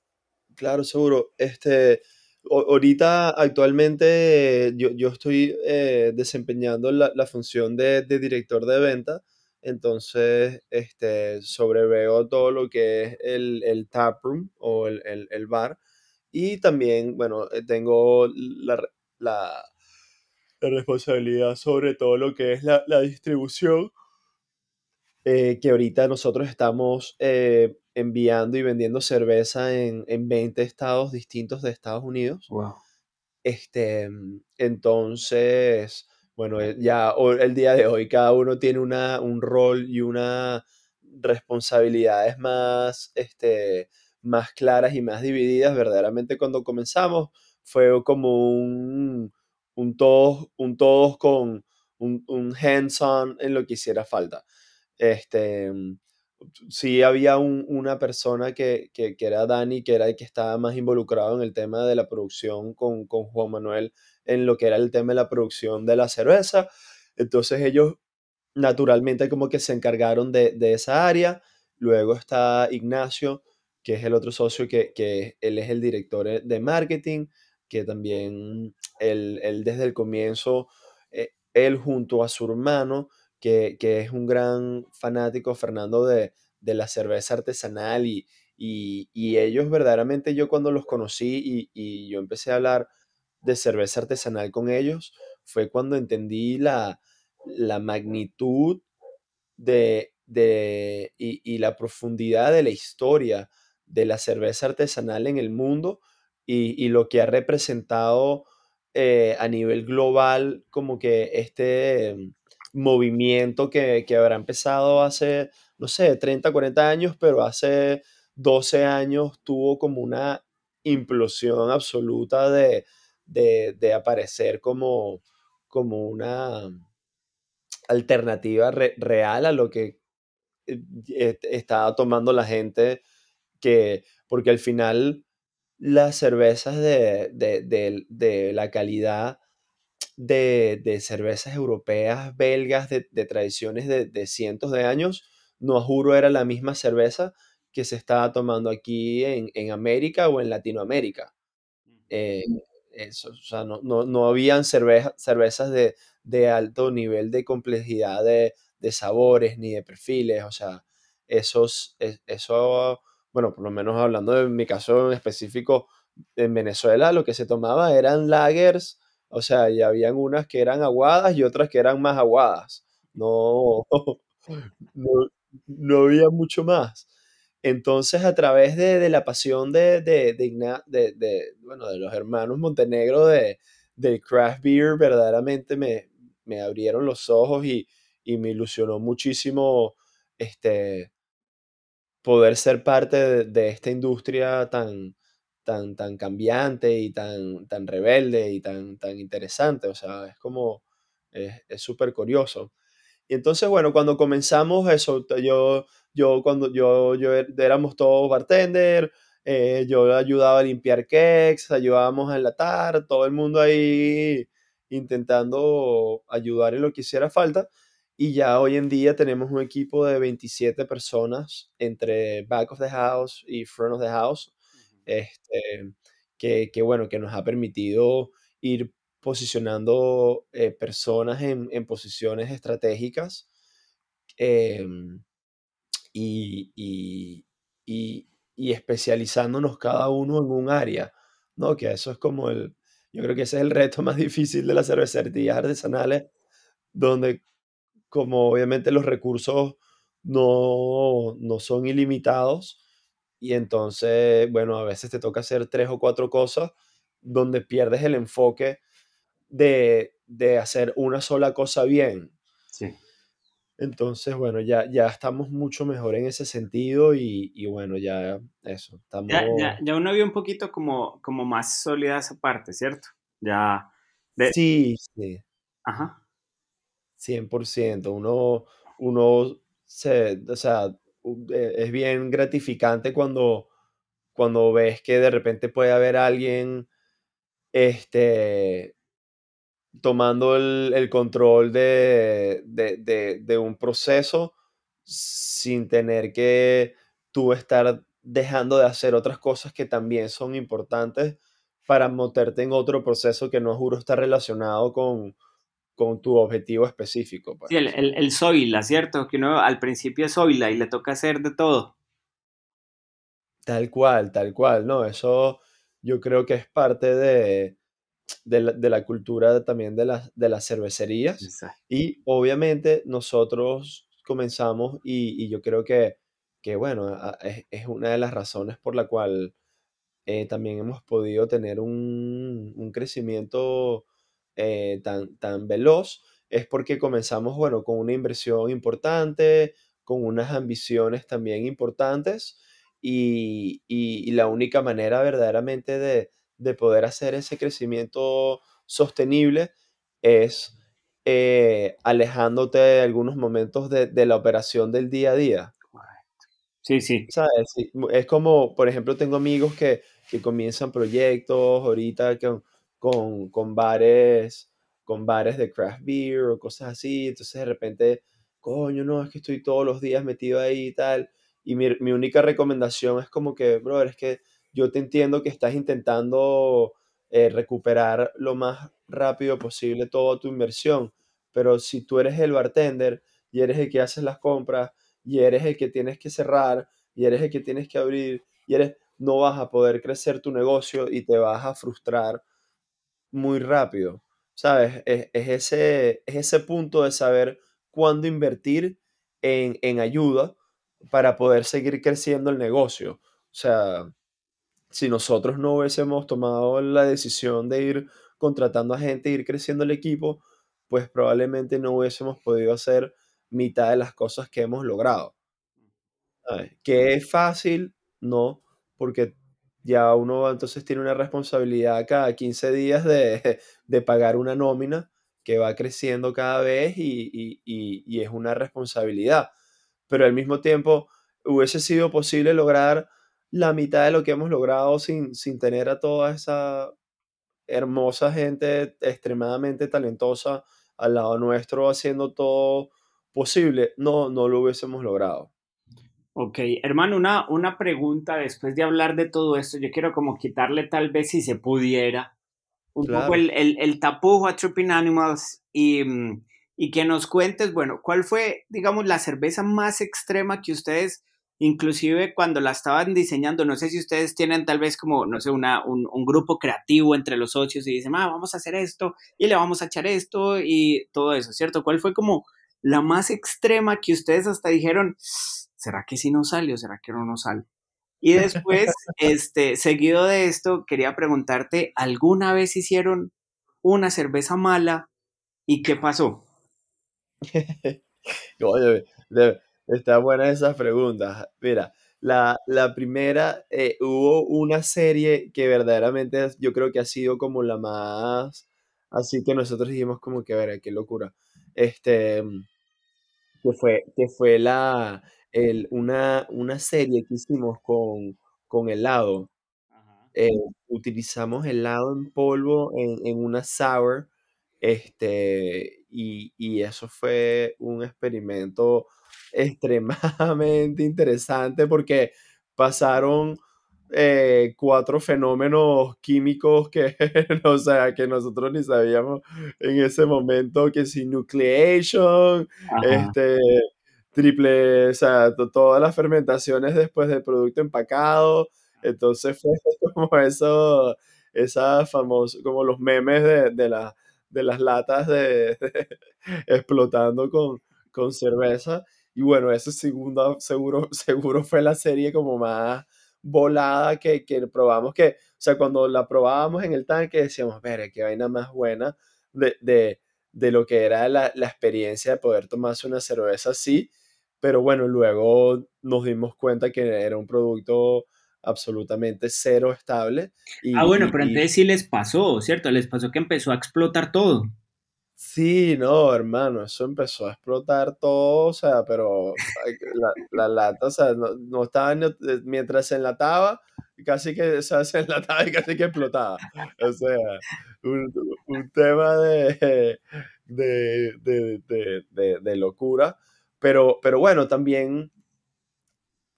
Claro, seguro. Este, ahorita, actualmente, yo, yo estoy eh, desempeñando la, la, función de, de director de venta entonces, este, sobreveo todo lo que es el, el tap room o el, el, bar. Y también, bueno, eh, tengo la, la, responsabilidad sobre todo lo que es la, la distribución. Eh, que ahorita nosotros estamos eh, enviando y vendiendo cerveza en, en 20 estados distintos de Estados Unidos. Wow. Este, entonces, bueno, eh, ya el día de hoy cada uno tiene una, un rol y unas responsabilidades más, este, más claras y más divididas. Verdaderamente cuando comenzamos fue como un, un todos, un todos con un, un hands-on en lo que hiciera falta. Este, sí había una persona que, que, era Dani, que era el que estaba más involucrado en el tema de la producción con, con Juan Manuel, en lo que era el tema de la producción de la cerveza. Entonces ellos naturalmente como que se encargaron de, de esa área. Luego está Ignacio, que es el otro socio, que, que él es el director eh, de marketing, que también él, él desde el comienzo, eh, él junto a su hermano, que, que, es un gran fanático, Fernando, de, de la cerveza artesanal y, y, y, ellos verdaderamente yo cuando los conocí y, y, yo empecé a hablar de cerveza artesanal con ellos, fue cuando entendí la, la magnitud de, de y, la profundidad de la historia de la cerveza artesanal en el mundo y, lo que ha representado eh, a nivel global como que este movimiento que, habrá empezado hace, no sé, 30, 40 años, pero hace 12 años tuvo como una implosión absoluta de, de, aparecer como, como una alternativa real a lo que eh, estaba tomando la gente, que, porque al final las cervezas de, de, la calidad de, cervezas europeas, belgas, de, tradiciones de, cientos de años, no juro era la misma cerveza que se estaba tomando aquí en, América o en Latinoamérica. Eh, eso, o sea, no, no, no habían cervezas de, de alto nivel de complejidad de, sabores ni de perfiles, o sea, esos, eso, bueno, por lo menos hablando de mi caso en específico, en Venezuela lo que se tomaba eran lagers, o sea, y habían unas que eran aguadas y otras que eran más aguadas, no, [LAUGHS] no, había mucho más. Entonces, a través de, la pasión de, de, de, bueno, de los hermanos Montenegro de, del craft beer, verdaderamente me, me abrieron los ojos y, me ilusionó muchísimo este, poder ser parte de, esta industria tan, tan, tan cambiante y tan, tan rebelde y tan, tan interesante. O sea, es como, es súper curioso. Y entonces, bueno, cuando comenzamos eso, yo, yo cuando yo, yo er, éramos todos bartender, eh, yo ayudaba a limpiar cakes, ayudábamos a enlatar, todo el mundo ahí intentando ayudar en lo que hiciera falta. Y ya hoy en día tenemos un equipo de 27 personas entre back of the house y front of the house, este, que, que, bueno, que nos ha permitido ir posicionando eh, personas en, en, posiciones estratégicas em, y, y, y, especializándonos cada uno en un área, ¿no? Que eso es como el, yo creo que ese es el reto [LAUGHS] más difícil de las cervecerías artesanales, donde como obviamente los recursos no, no son ilimitados, y entonces, bueno, a veces te toca hacer tres o cuatro cosas donde pierdes el enfoque de, de hacer una sola cosa bien. Sí. Entonces, bueno, ya, ya estamos mucho mejor en ese sentido y, y bueno, ya eso, estamos... Ya, ya, ya, uno vio un poquito como, como más sólida esa parte, ¿cierto? Ya... Sí, sí. Ajá. 100%. Uno, uno se, o sea, e, es bien gratificante cuando, cuando ves que de repente puede haber alguien, este, tomando el, control de, un proceso sin tener que tú estar dejando de hacer otras cosas que también son importantes para meterte en otro proceso que no juro está relacionado con, con tu objetivo específico. Pues. Sí, el, el, el soila, ¿cierto? Que uno al principio es soila y le toca hacer de todo. Tal cual, tal cual, ¿no? Eso yo creo que es parte de, de la, cultura también de, las de las cervecerías. Y obviamente nosotros comenzamos y, yo creo que, que bueno, es, una de las razones por la cual eh, también hemos podido tener un, un crecimiento eh, tan, tan veloz, es porque comenzamos, bueno, con una inversión importante, con unas ambiciones también importantes y, y la única manera verdaderamente de, de poder hacer ese crecimiento sostenible es eh, alejándote de algunos momentos de, la operación del día a día. Sí, sí. ¿Sabes? Es como, por ejemplo, tengo amigos que, que comienzan proyectos ahorita con, con, con, bares, con bares de craft beer o cosas así. Entonces de repente, coño, no, es que estoy todos los días metido ahí y tal. Y mi, mi única recomendación es como que, brother, es que yo te entiendo que estás intentando eh, recuperar lo más rápido posible toda tu inversión, pero si tú eres el bartender y eres el que haces las compras y eres el que tienes que cerrar y eres el que tienes que abrir y eres no vas a poder crecer tu negocio y te vas a frustrar muy rápido. ¿Sabes? Es, ese, es ese punto de saber cuándo invertir en, en ayuda para poder seguir creciendo el negocio. O sea, si nosotros no hubiésemos tomado la decisión de ir contratando a gente, ir creciendo el equipo, pues probablemente no hubiésemos podido hacer mitad de las cosas que hemos logrado. ¿Que es fácil? No, porque ya uno entonces tiene una responsabilidad cada 15 días de, [LAUGHS] de pagar una nómina que va creciendo cada vez y, y, y, es una responsabilidad. Pero al mismo tiempo hubiese sido posible lograr la mitad de lo que hemos logrado sin, sin tener a toda esa hermosa gente extremadamente talentosa al lado nuestro haciendo todo posible, no, no lo hubiésemos logrado. Ok, hermano, una, una pregunta después de hablar de todo esto, yo quiero como quitarle tal vez si se pudiera un poco el, el, el, tapujo a Tripping Animals y, mm, y que nos cuentes, bueno, ¿cuál fue, digamos, la cerveza más extrema que ustedes inclusive cuando la estaban diseñando, no sé si ustedes tienen tal vez como, no sé, una, un, grupo creativo entre los socios y dicen, ah, vamos a hacer esto y le vamos a echar esto y todo eso, ¿cierto? ¿Cuál fue como la más extrema que ustedes hasta dijeron, ¿será que sí nos sale o será que no nos sale? Y después, [LAUGHS] este, seguido de esto, quería preguntarte, ¿alguna vez hicieron una cerveza mala y qué pasó? [LAUGHS] Oye, de, Está buena esas preguntas. Mira, la, la primera, eh, hubo una serie que verdaderamente yo creo que ha sido como la más, así que nosotros dijimos como que, a ver, qué locura. Este, que fue, que fue la, el, una, una serie que hicimos con, con helado. Eh, utilizamos helado en polvo en, en una sour, este, y, y eso fue un experimento [LAUGHS] extremadamente interesante porque pasaron eh, cuatro fenómenos químicos que, [LAUGHS] o sea, que nosotros ni sabíamos en ese momento, que si nucleation, este, triple, o sea, todas las fermentaciones después del producto empacado, entonces fue [LAUGHS] como eso, esa famosa, como los memes de, de, la, de las latas de, [LAUGHS] explotando con, con cerveza, y bueno, esa segunda seguro, [LAUGHS] seguro fue la serie como más volada que, que probamos, que, o sea, cuando la probábamos en el tanque decíamos, ver, qué vaina más buena de, de, de lo que era la, la, experiencia de poder tomarse una cerveza así, pero bueno, luego nos dimos cuenta que era un producto absolutamente cero estable. Y, ah, bueno, pero entonces sí les pasó, ¿cierto? Les pasó que empezó a explotar todo. Sí, no, hermano, eso empezó a explotar todo, o sea, pero la, la lata, o sea, no, no estaba, eh, mientras se enlataba, casi que o sea, [LAUGHS] se enlataba y casi que explotaba. O sea, un, un tema de, de, de, de, de locura, pero, pero bueno, también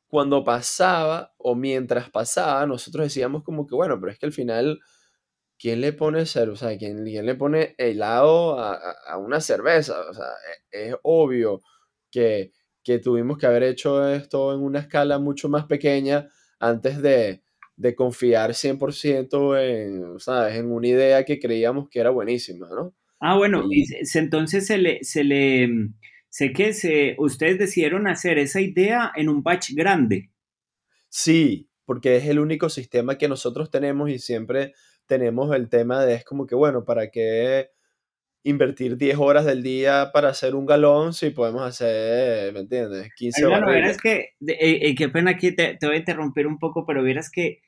cuando pasaba o mientras pasaba, nosotros decíamos como que, bueno, pero es que al final ¿quién le pone cero? O sea, ¿quién, quién le pone helado a, a, una cerveza? O sea, es, es obvio que, que, tuvimos que haber hecho esto en una escala mucho más pequeña antes de, de confiar 100% en, ¿sabes? en una idea que creíamos que era buenísima, ¿no? Ah, bueno, y, entonces se le, se le, sé que se, ustedes decidieron hacer esa idea en un batch grande. Sí, porque es el único sistema que nosotros tenemos y siempre tenemos el tema de es como que, bueno, ¿para qué invertir 10 horas del día para hacer un galón si podemos hacer, ¿me entiendes? 15 horas. Bueno, verás que, eh, eh, qué pena aquí te, te, voy a interrumpir un poco, pero verás que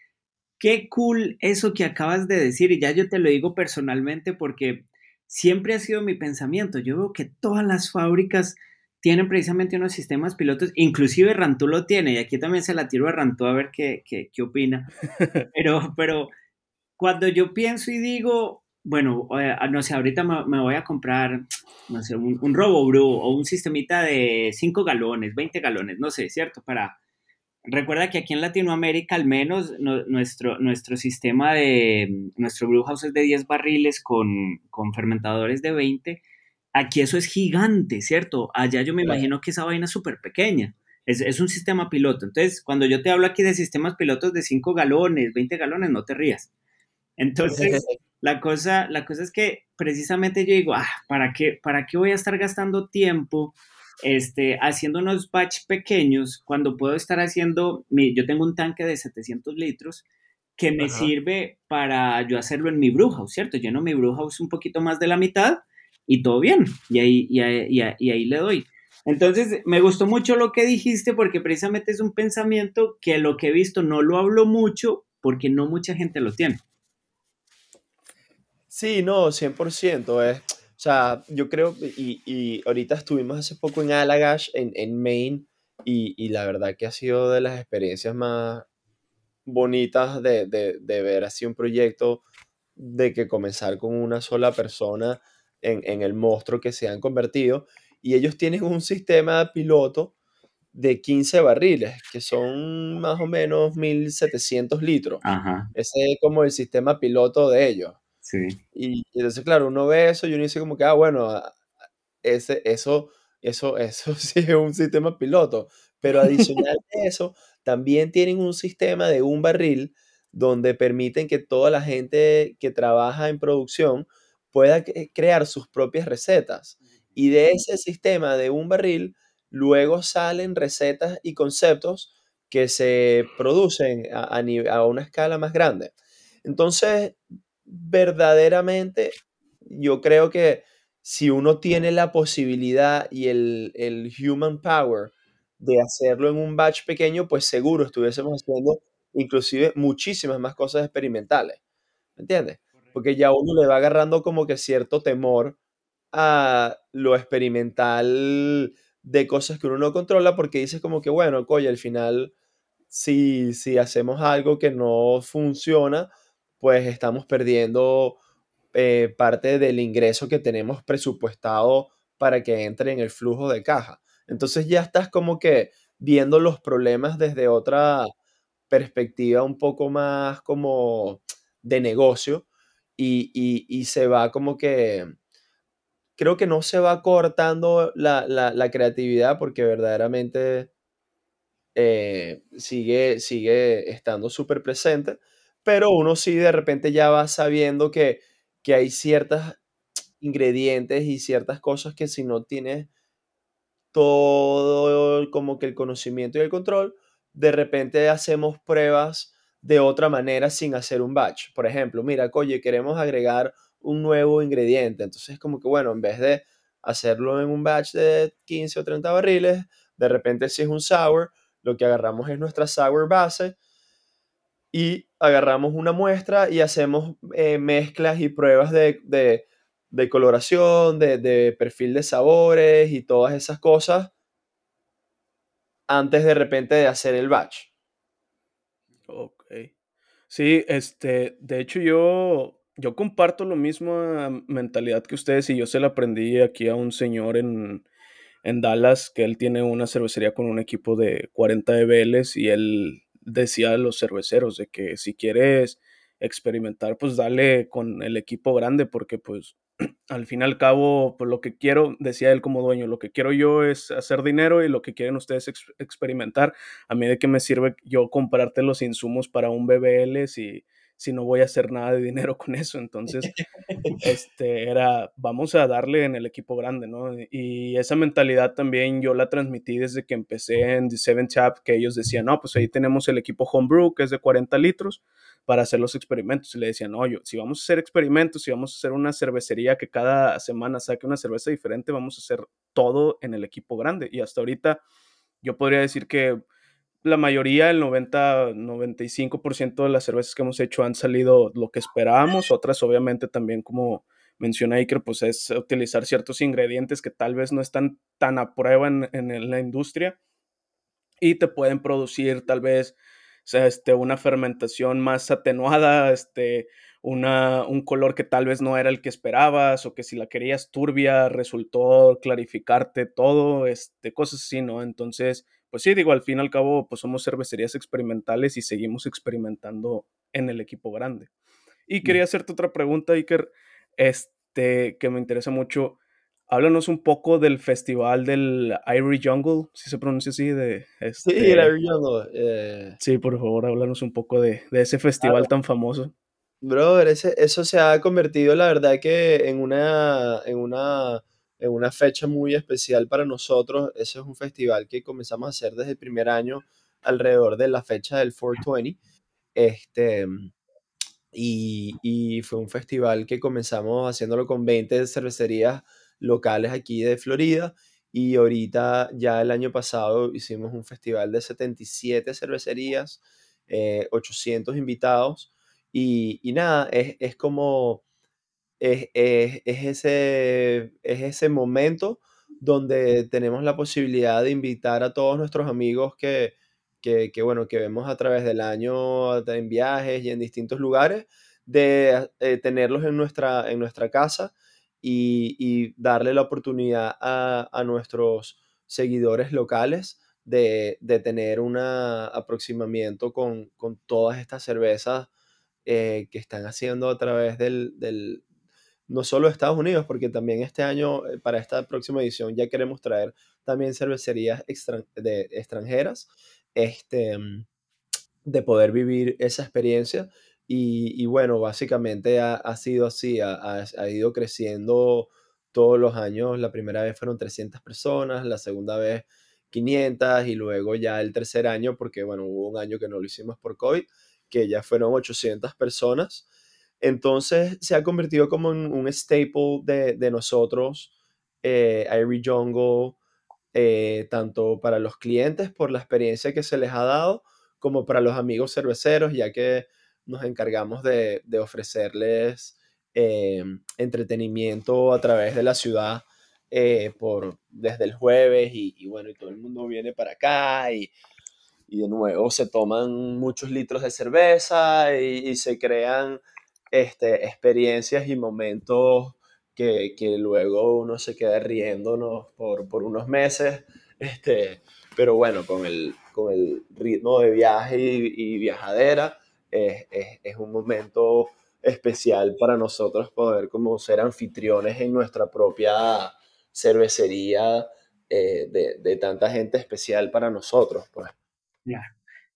qué cool eso que acabas de decir y ya yo te lo digo personalmente porque siempre ha sido mi pensamiento. Yo veo que todas las fábricas tienen precisamente unos sistemas pilotos, inclusive Rantú lo tiene, y aquí también se la tiro a Rantú a ver qué, qué, qué opina, [LAUGHS] pero, pero cuando yo pienso y digo, bueno, eh, no sé, ahorita me, voy a comprar, no sé, un, un RoboBrew o un sistemita de 5 galones, 20 galones, no sé, ¿cierto? Para, recuerda que aquí en Latinoamérica al menos nuestro, nuestro sistema de, nuestro brew house es de 10 barriles con, con fermentadores de 20, aquí eso es gigante, ¿cierto? Allá yo me imagino que esa vaina es súper pequeña. Es, es, un sistema piloto. Entonces, cuando yo te hablo aquí de sistemas pilotos de 5 galones, 20 galones, no te rías. Entonces, [LAUGHS] la cosa, la cosa es que precisamente yo digo, ah, ¿para qué, ¿para qué voy a estar gastando tiempo este, haciendo unos batch pequeños cuando puedo estar haciendo, mi, yo tengo un tanque de 700 litros que me sirve para yo hacerlo en mi bruja, ¿cierto? Lleno mi bruja un poquito más de la mitad y todo bien, y ahí, y ahí, y ahí le doy. Entonces, me gustó mucho lo que dijiste porque precisamente es un pensamiento que lo que he visto no lo hablo mucho porque no mucha gente lo tiene. Sí, no, 100%. Es, sea, yo creo, y, y ahorita estuvimos hace poco en Allagash, en, en Maine, y, y, la verdad que ha sido de las experiencias más bonitas de, de, de, ver así un proyecto de que comenzar con una sola persona en, en, el monstruo que se han convertido. Y ellos tienen un sistema piloto de 15 barriles, que son más o menos 1700 litros. Ajá. Ese es como el sistema piloto de ellos. Sí. Y, entonces, claro, uno ve eso y uno dice como que, ah, bueno, ese, eso, eso, [LAUGHS] eso sí es un sistema piloto. Pero [LAUGHS] adicional a eso, también tienen un sistema de un barril donde permiten que toda la gente que trabaja en producción pueda crear sus propias recetas. Y de ese sistema de un barril, luego salen recetas y conceptos que se producen a, a, a una escala más grande. Entonces, verdaderamente, yo creo que si uno tiene la posibilidad y el, el, human power de hacerlo en un batch pequeño, pues seguro estuviésemos haciendo inclusive muchísimas más cosas experimentales. ¿Me entiendes? Porque ya uno le va agarrando como que cierto temor a lo experimental de cosas que uno no controla porque dices como que, bueno, coño, al final, si, si hacemos algo que no funciona, pues estamos perdiendo eh, parte del ingreso que tenemos presupuestado para que entre en el flujo de caja. Entonces ya estás como que viendo los problemas desde otra perspectiva un poco más como de negocio y, se va como que, creo que no se va cortando la, creatividad porque verdaderamente eh, sigue, sigue estando súper presente pero uno sí de repente ya va sabiendo que, que hay ciertos ingredientes y ciertas cosas que si no tienes todo como que el conocimiento y el control, de repente hacemos pruebas de otra manera sin hacer un batch. Por ejemplo, mira, oye, queremos agregar un nuevo ingrediente. Entonces, como que bueno, en vez de hacerlo en un batch de 15 o 30 barriles, de repente si es un sour, lo que agarramos es nuestra sour base y agarramos una muestra y hacemos eh, mezclas y pruebas de, de, coloración, de, de, perfil de sabores y todas esas cosas antes de repente de hacer el batch. Ok. Sí, este, de hecho yo, yo comparto lo mismo mentalidad que ustedes y yo se la aprendí aquí a un señor en, en Dallas que él tiene una cervecería con un equipo de 40 EBLs y él decía a los cerveceros de que si quieres experimentar, pues dale con el equipo grande, porque pues [CLEARS THROAT] al fin y al cabo, pues lo que quiero, decía él como dueño, lo que quiero yo es hacer dinero y lo que quieren ustedes es experimentar. A mí de qué me sirve yo comprarte los insumos para un BBL si si no voy a hacer nada de dinero con eso. Entonces, este, era, vamos a darle en el equipo grande, ¿no? Y esa mentalidad también yo la transmití desde que empecé en The Seven Tap, que ellos decían, no, pues ahí tenemos el equipo Homebrew, que es de 40 litros, para hacer los experimentos. Y le decían, no, yo, si vamos a hacer experimentos, si vamos a hacer una cervecería que cada semana saque una cerveza diferente, vamos a hacer todo en el equipo grande. Y hasta ahorita yo podría decir que la mayoría, el 90, 95% de las cervezas que hemos hecho han salido lo que esperábamos, otras obviamente también como menciona Iker, pues es utilizar ciertos ingredientes que tal vez no están tan a prueba en, en la industria y te pueden producir tal vez este, una fermentación más atenuada, este, una, un color que tal vez no era el que esperabas o que si la querías turbia resultó clarificarte todo, este, cosas así, ¿no? Entonces, pues sí, digo, al fin y al cabo, pues somos cervecerías experimentales y seguimos experimentando en el equipo grande. Y quería hacerte otra pregunta, Iker, este, que me interesa mucho. Háblanos un poco del festival del Irie Jungle, si se pronuncia así, de este... Sí, el Irie Jungle. Eh. Sí, por favor, háblanos un poco de, de ese festival tan famoso. Brother, ese, eso se ha convertido, la verdad, que en una, en una, en una fecha muy especial para nosotros. Ese es un festival que comenzamos a hacer desde el primer año alrededor de la fecha del 420. Este, y, y fue un festival que comenzamos haciéndolo con 20 cervecerías locales aquí de Florida. Y ahorita, ya el año pasado, hicimos un festival de 77 cervecerías, 800 eh, invitados. Y, y nada, es, es como, es, es, es, ese, es ese momento donde tenemos la posibilidad de invitar a todos nuestros amigos que, que, que, bueno, que vemos a través del año en viajes y en distintos lugares, de eh, tenerlos en nuestra, en nuestra casa y, darle la oportunidad a, nuestros seguidores locales de, tener un aproximamiento con, todas estas cervezas eh, que están haciendo a través del, no solo Estados Unidos, porque también este año, eh, para esta próxima edición, ya queremos traer también cervecerías de, extranjeras, este, de poder vivir esa experiencia y, bueno, básicamente ha, sido así, ha, ido creciendo todos los años. La primera vez fueron 300 personas, la segunda vez 500 y luego ya el tercer año, porque bueno, hubo un año que no lo hicimos por COVID, que ya fueron 800 personas. Entonces se ha convertido como en un staple de, nosotros, eh, Jungle, eh, tanto para los clientes por la experiencia que se les ha dado, como para los amigos cerveceros, ya que nos encargamos de, ofrecerles eh, entretenimiento a través de la ciudad eh, por, desde el jueves y, bueno, y todo el mundo viene para acá y, de nuevo se toman muchos litros de cerveza y, se crean este, experiencias y momentos que, luego uno se queda riéndonos por, por unos meses, este, pero bueno, con el, con el ritmo de viaje y viajadera, es, un momento especial para nosotros poder como ser anfitriones en nuestra propia cervecería eh, de, tanta gente especial para nosotros. Pues.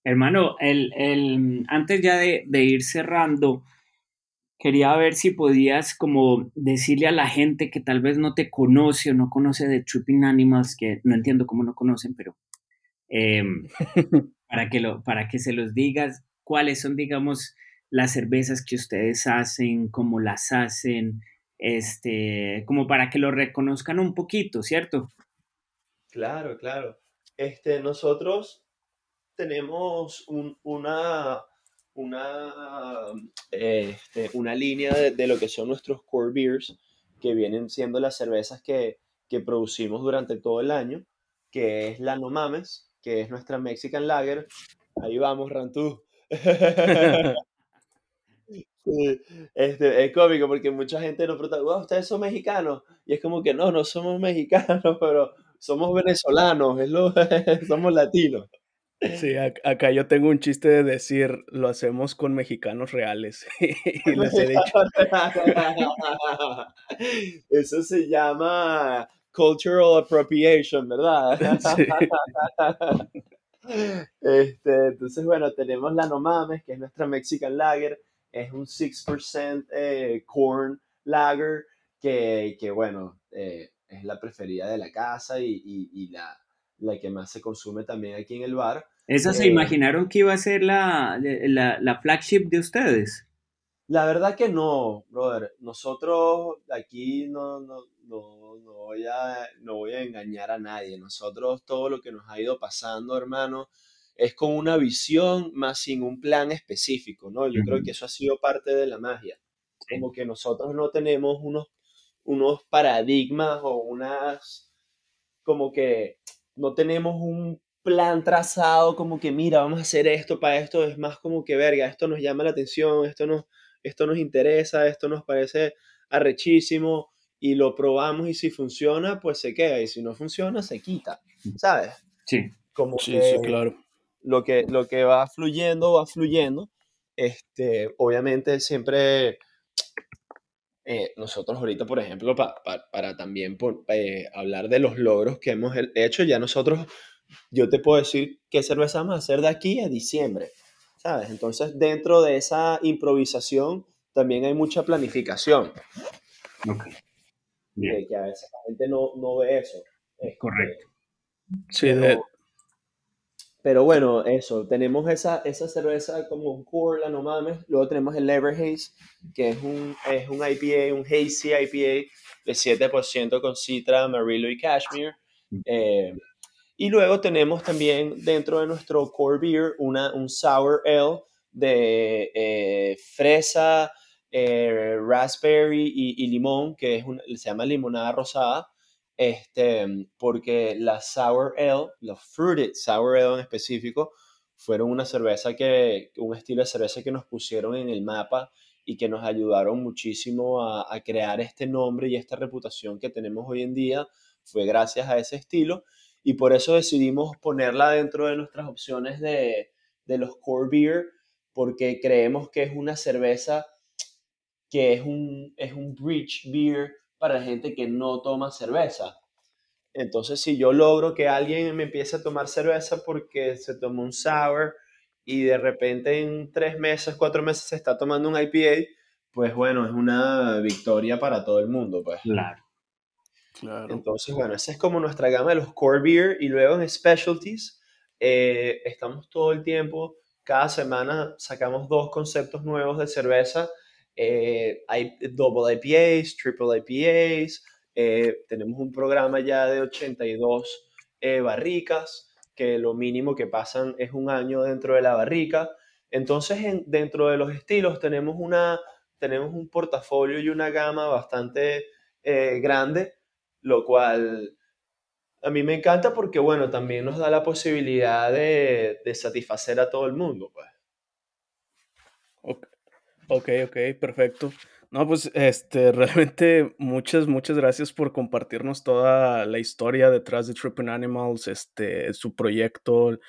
Hermano, el, antes ya de, ir cerrando, quería ver si podías como decirle a la gente que tal vez no te conoce o no conoce de Tripping Animals, que no entiendo cómo no conocen, pero em, [LAUGHS] para, que lo, para que se los digas, cuáles son, digamos, las cervezas que ustedes hacen, cómo las hacen, este, como para que lo reconozcan un poquito, ¿cierto? Claro, claro. Este, nosotros tenemos una, una, este, una línea de, lo que son nuestros core beers, que vienen siendo las cervezas que, que producimos durante todo el año, que es la No Mames, que es nuestra Mexican Lager. Ahí vamos, Rantú. [LAUGHS] este, es cómico porque mucha gente nos pregunta, ustedes son mexicanos. Y es como que no, no somos mexicanos, [LAUGHS] pero somos venezolanos, es lo, [LAUGHS] somos latinos. Sí, acá yo tengo un chiste de decir, lo hacemos con mexicanos reales. [LAUGHS] y les he dicho. [LAUGHS] Eso se llama cultural appropriation, ¿verdad? [LAUGHS] Sí. Este, entonces, bueno, tenemos la Nomames, que es nuestra Mexican Lager, es un 6% eh, corn lager, que, que bueno, eh, es la preferida de la casa y, y, la, la, que más se consume también aquí en el bar. ¿Esa se eh, imaginaron que iba a ser la, la, la flagship de ustedes? La verdad que no, brother. Nosotros aquí no, no, no, no, voy a, no voy a engañar a nadie. Nosotros todo lo que nos ha ido pasando, hermano, es con una visión más sin un plan específico, ¿no? Yo creo que eso ha sido parte de la magia. Como que nosotros no tenemos unos, unos paradigmas o unas, como que no tenemos un plan trazado, como que mira, vamos a hacer esto para esto, es más como que verga, esto nos llama la atención, esto nos, esto nos interesa, esto nos parece arrechísimo y lo probamos y si funciona, pues se queda y si no funciona, se quita, ¿sabes? Sí. Como Sí, que sí, claro. lo que, lo que va fluyendo, va fluyendo. Este, obviamente siempre eh, nosotros ahorita, por ejemplo, pa- pa- para también por- eh, hablar de los logros que hemos he- hecho, ya nosotros, yo te puedo decir qué cerveza vamos a hacer de aquí a diciembre, ¿sabes? Entonces, dentro de esa improvisación, también hay mucha planificación, Ok. Bien, que, que a veces la gente no, no ve eso. Este, correcto. Sí, pero, de- pero bueno, eso, tenemos esa, esa cerveza como un Corla, no mames. Luego tenemos el Lever Haze, que es un, es un IPA, un hazy IPA de 7% con Citra, Amarillo y Cashmere. Eh, y luego tenemos también dentro de nuestro core beer una, un sour ale de eh, fresa, eh, raspberry y, y limón, que es un- se llama limonada rosada, este, porque la sour ale, los fruited sour ale en específico, fueron una cerveza que, un estilo de cerveza que nos pusieron en el mapa y que nos ayudaron muchísimo a, a crear este nombre y esta reputación que tenemos hoy en día, fue gracias a ese estilo. Y por eso decidimos ponerla dentro de nuestras opciones de, de los core beer, porque creemos que es una cerveza que es un, es un bridge beer para gente que no toma cerveza. Entonces, si yo logro que alguien me empiece a tomar cerveza porque se tomó un sour y de repente en tres meses, cuatro meses se está tomando un IPA, pues bueno, es una victoria para todo el mundo, pues. Claro. claro. Entonces, bueno, esa es como nuestra gama de los core beer y luego en specialties eh, estamos todo el tiempo, cada semana sacamos dos conceptos nuevos de cerveza. Eh, hay double IPAs, triple IPAs, eh, tenemos un programa ya de 82 eh, barricas, que lo mínimo que pasan es un año dentro de la barrica. Entonces, en- dentro de los estilos tenemos, una, tenemos un portafolio y una gama bastante eh, grande lo cual a mí me encanta porque, bueno, también nos da la posibilidad de, satisfacer a todo el mundo, pues. Ok, ok, perfecto. No, pues este, [LAUGHS] realmente muchas, muchas gracias por compartirnos toda la historia detrás de Tripping Animals, este, su proyecto,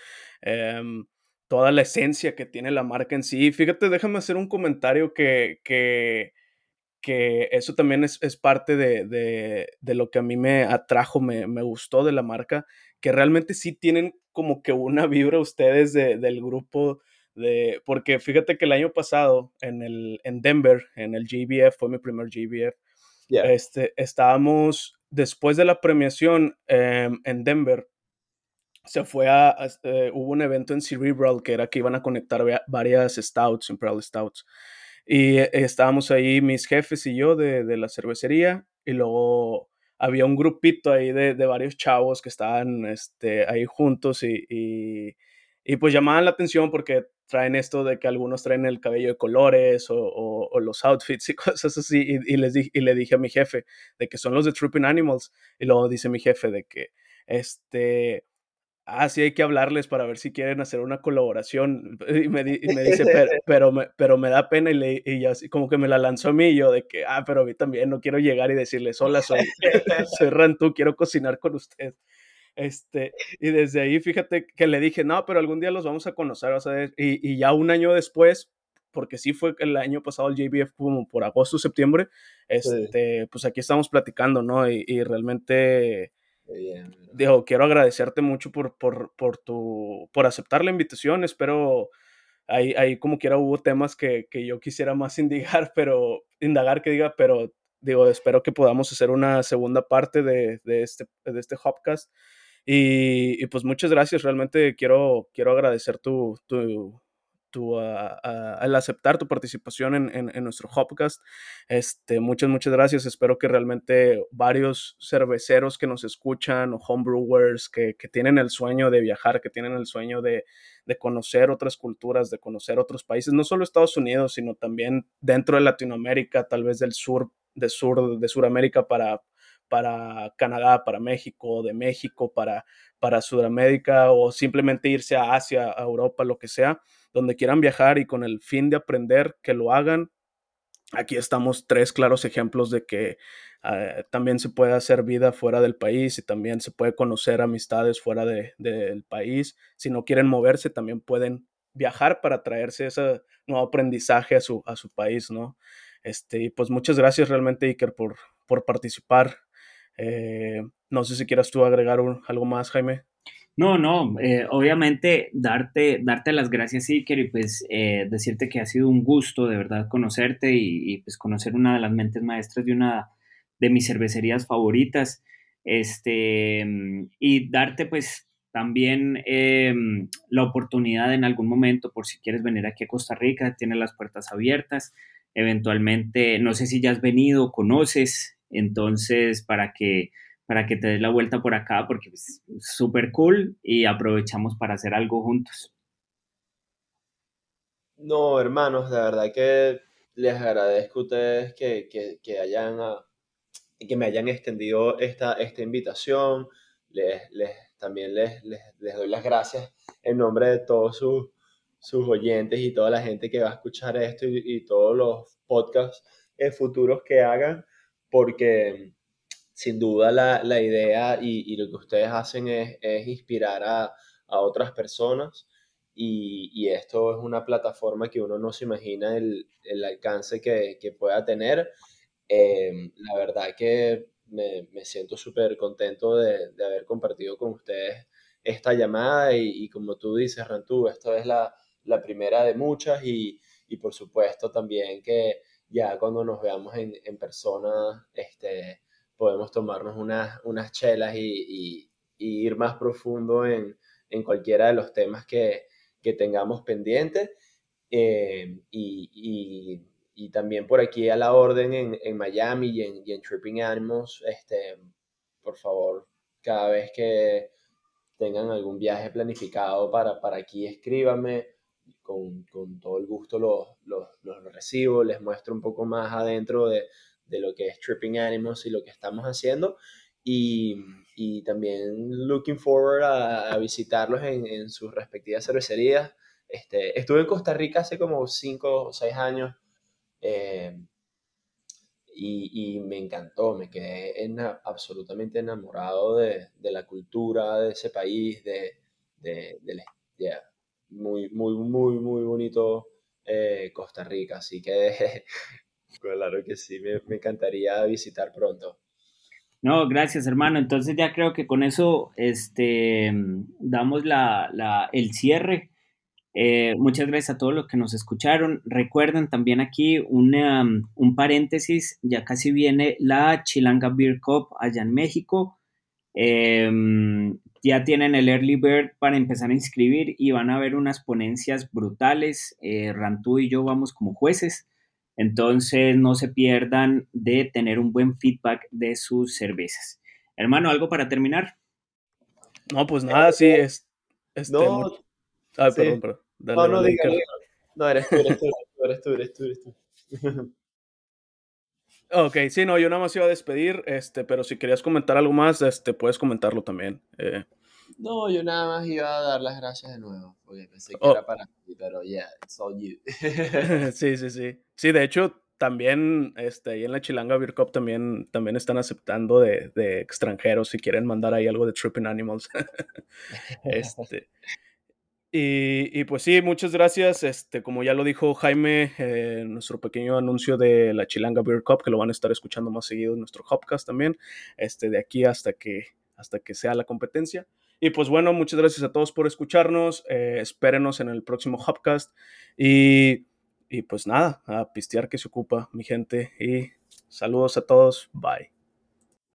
em, toda la esencia que tiene la marca en sí. Fíjate, déjame hacer un comentario que, que, que eso también es, es parte de, de, de lo que a mí me atrajo, me, me gustó de la marca, que realmente sí tienen como que una vibra ustedes de, del grupo de, porque fíjate que el año pasado en, el, en Denver, en el GBF, fue mi primer GBF, Yeah. este, estábamos, después de la premiación em, en Denver, se fue a, a- eh, hubo un evento en Cerebral que era que iban a conectar va- varias stouts, Imperial Stouts. Y eh, estábamos ahí mis jefes y yo de, de la cervecería y luego había un grupito ahí de, de varios chavos que estaban este, ahí juntos y, y, y pues llamaban la atención porque traen esto de que algunos traen el cabello de colores o, o- o los outfits y [LAUGHS] cosas así. Y, y les di- y le dije a mi jefe de que son los de Tripping Animals. Y luego dice mi jefe de que, este, ah, sí hay que hablarles para ver si quieren hacer una colaboración. [LAUGHS] Y me, di- y me dice, pero, [LAUGHS] pero, me, pero me da pena y, le, y así como que me la lanzó a mí y yo de que, ah, pero a mí también no quiero llegar y decirles, hola, soy, soy Rantú, quiero cocinar con usted. Este, y desde ahí, fíjate que le dije, no, pero algún día los vamos a conocer, vas a ver. Y, y ya un año después, porque sí fue el año pasado el JBF como por agosto, septiembre, este, pues aquí estamos platicando, ¿no? Y, y realmente, digo, quiero agradecerte mucho por, por, por, tu, por aceptar la invitación, espero, ahí, ahí como quiera hubo temas que, que yo quisiera más [LAUGHS] indagar, pero, indagar que diga, pero digo, espero que podamos hacer una segunda parte de, de este, de este Hopcast. Y, pues muchas gracias, realmente quiero, quiero agradecer tu, tu, tu, uh, uh, el aceptar tu participación en, en, en, nuestro Hopcast. Este, muchas, muchas gracias. Espero que realmente varios cerveceros que nos escuchan o homebrewers que, que tienen el sueño de viajar, que tienen el sueño de, de conocer otras culturas, de conocer otros países, no solo Estados Unidos, sino también dentro de Latinoamérica, tal vez del sur de Sur, de Suramérica para, para Canadá, para México, de México para, para Sudamérica o simplemente irse a Asia, a Europa, lo que sea, donde quieran viajar y con el fin de aprender, que lo hagan. Aquí estamos tres claros ejemplos de que eh, también se puede hacer vida fuera del país y también se puede conocer amistades fuera del país. Si no quieren moverse, también pueden viajar para traerse ese nuevo aprendizaje a su, a su país, ¿no? Este, pues muchas gracias realmente, Iker, por, por participar. Eh, no sé si quieras tú agregar algo más, Jaime. No, no, eh, obviamente darte, darte las gracias, Iker, y pues eh, decirte que ha sido un gusto de verdad conocerte y, pues conocer una de las mentes maestras de una de mis cervecerías favoritas. Este, y darte pues también em, la oportunidad en algún momento, por si quieres venir aquí a Costa Rica, tiene las puertas abiertas. Eventualmente, no sé si ya has venido, conoces, entonces para que para que te des la vuelta por acá porque es súper cool y aprovechamos para hacer algo juntos. No, hermanos, de verdad que les agradezco a ustedes que, que, hayan, ah, que me hayan extendido esta, esta invitación. Les, les, también les, les, doy las gracias en nombre de todos sus, sus oyentes y toda la gente que va a escuchar esto y, todos los podcasts futuros que hagan, porque sin duda la, la idea y, y, lo que ustedes hacen es, es inspirar a, a, otras personas y, y, esto es una plataforma que uno no se imagina el, el alcance que, que, pueda tener. Eh, la verdad que me, me siento súper contento de, de, haber compartido con ustedes esta llamada y, y como tú dices, Rantú, esto es la, la primera de muchas y, y, por supuesto también que ya cuando nos veamos en, en persona, este, podemos tomarnos unas, unas chelas y, ir más profundo en, cualquiera de los temas que, tengamos pendientes. Eh, y, también por aquí a la orden en, Miami y en, en, Tripping Animals, este, por favor, cada vez que tengan algún viaje planificado para, para aquí, escríbame. Con, todo el gusto los, los recibo, les muestro un poco más adentro de, de lo que es Tripping Animals y lo que estamos haciendo. Y, y también looking forward a, visitarlos en, en, sus respectivas cervecerías. Este, estuve en Costa Rica hace como 5 o 6 años eh, y, y, me encantó, me quedé en, absolutamente enamorado de, de, la cultura de ese país, de, de, de muy, muy, muy, muy bonito eh, Costa Rica. Así que [LAUGHS] Claro que sí, me, encantaría visitar pronto. No, gracias hermano. Entonces ya creo que con eso este, damos la, el cierre. Eh, muchas gracias a todos los que nos escucharon. Recuerden también aquí un paréntesis, ya casi viene la Chilanga Beer Cup allá en México. Em, ya tienen el Early Bird para empezar a inscribir y van a ver unas ponencias brutales. Eh, Rantú y yo vamos como jueces. Entonces, no se pierdan de tener un buen feedback de sus cervezas. Hermano, ¿algo para terminar? No, pues nada, sí, es... Este, no, Ah, perdón, perdón. no, no, diga, no, eres tú, eres tú, eres tú, eres tú, eres tú. [LAUGHS] Ok, sí, no, yo nada más iba a despedir, este, pero si querías comentar algo más, este, puedes comentarlo también. Eh. No, yo nada más iba a dar las gracias de nuevo, porque pensé que oh. era para ti, pero ya, yeah, it's all you. [LAUGHS] [LAUGHS] sí, sí, sí. Sí, de hecho, también este, ahí en la Chilanga Beer Cup también, también están aceptando de, de, extranjeros si quieren mandar ahí algo de Tripping Animals. [LAUGHS] este, y, y, pues sí, muchas gracias. Este, como ya lo dijo Jaime, eh, nuestro pequeño anuncio de la Chilanga Beer Cup, que lo van a estar escuchando más seguido en nuestro Hopcast también, este, de aquí hasta que, hasta que sea la competencia. Y pues bueno, muchas gracias a todos por escucharnos. Eh, espérenos en el próximo Hopcast. Y y pues nada, a pistear que se ocupa mi gente y saludos a todos, bye.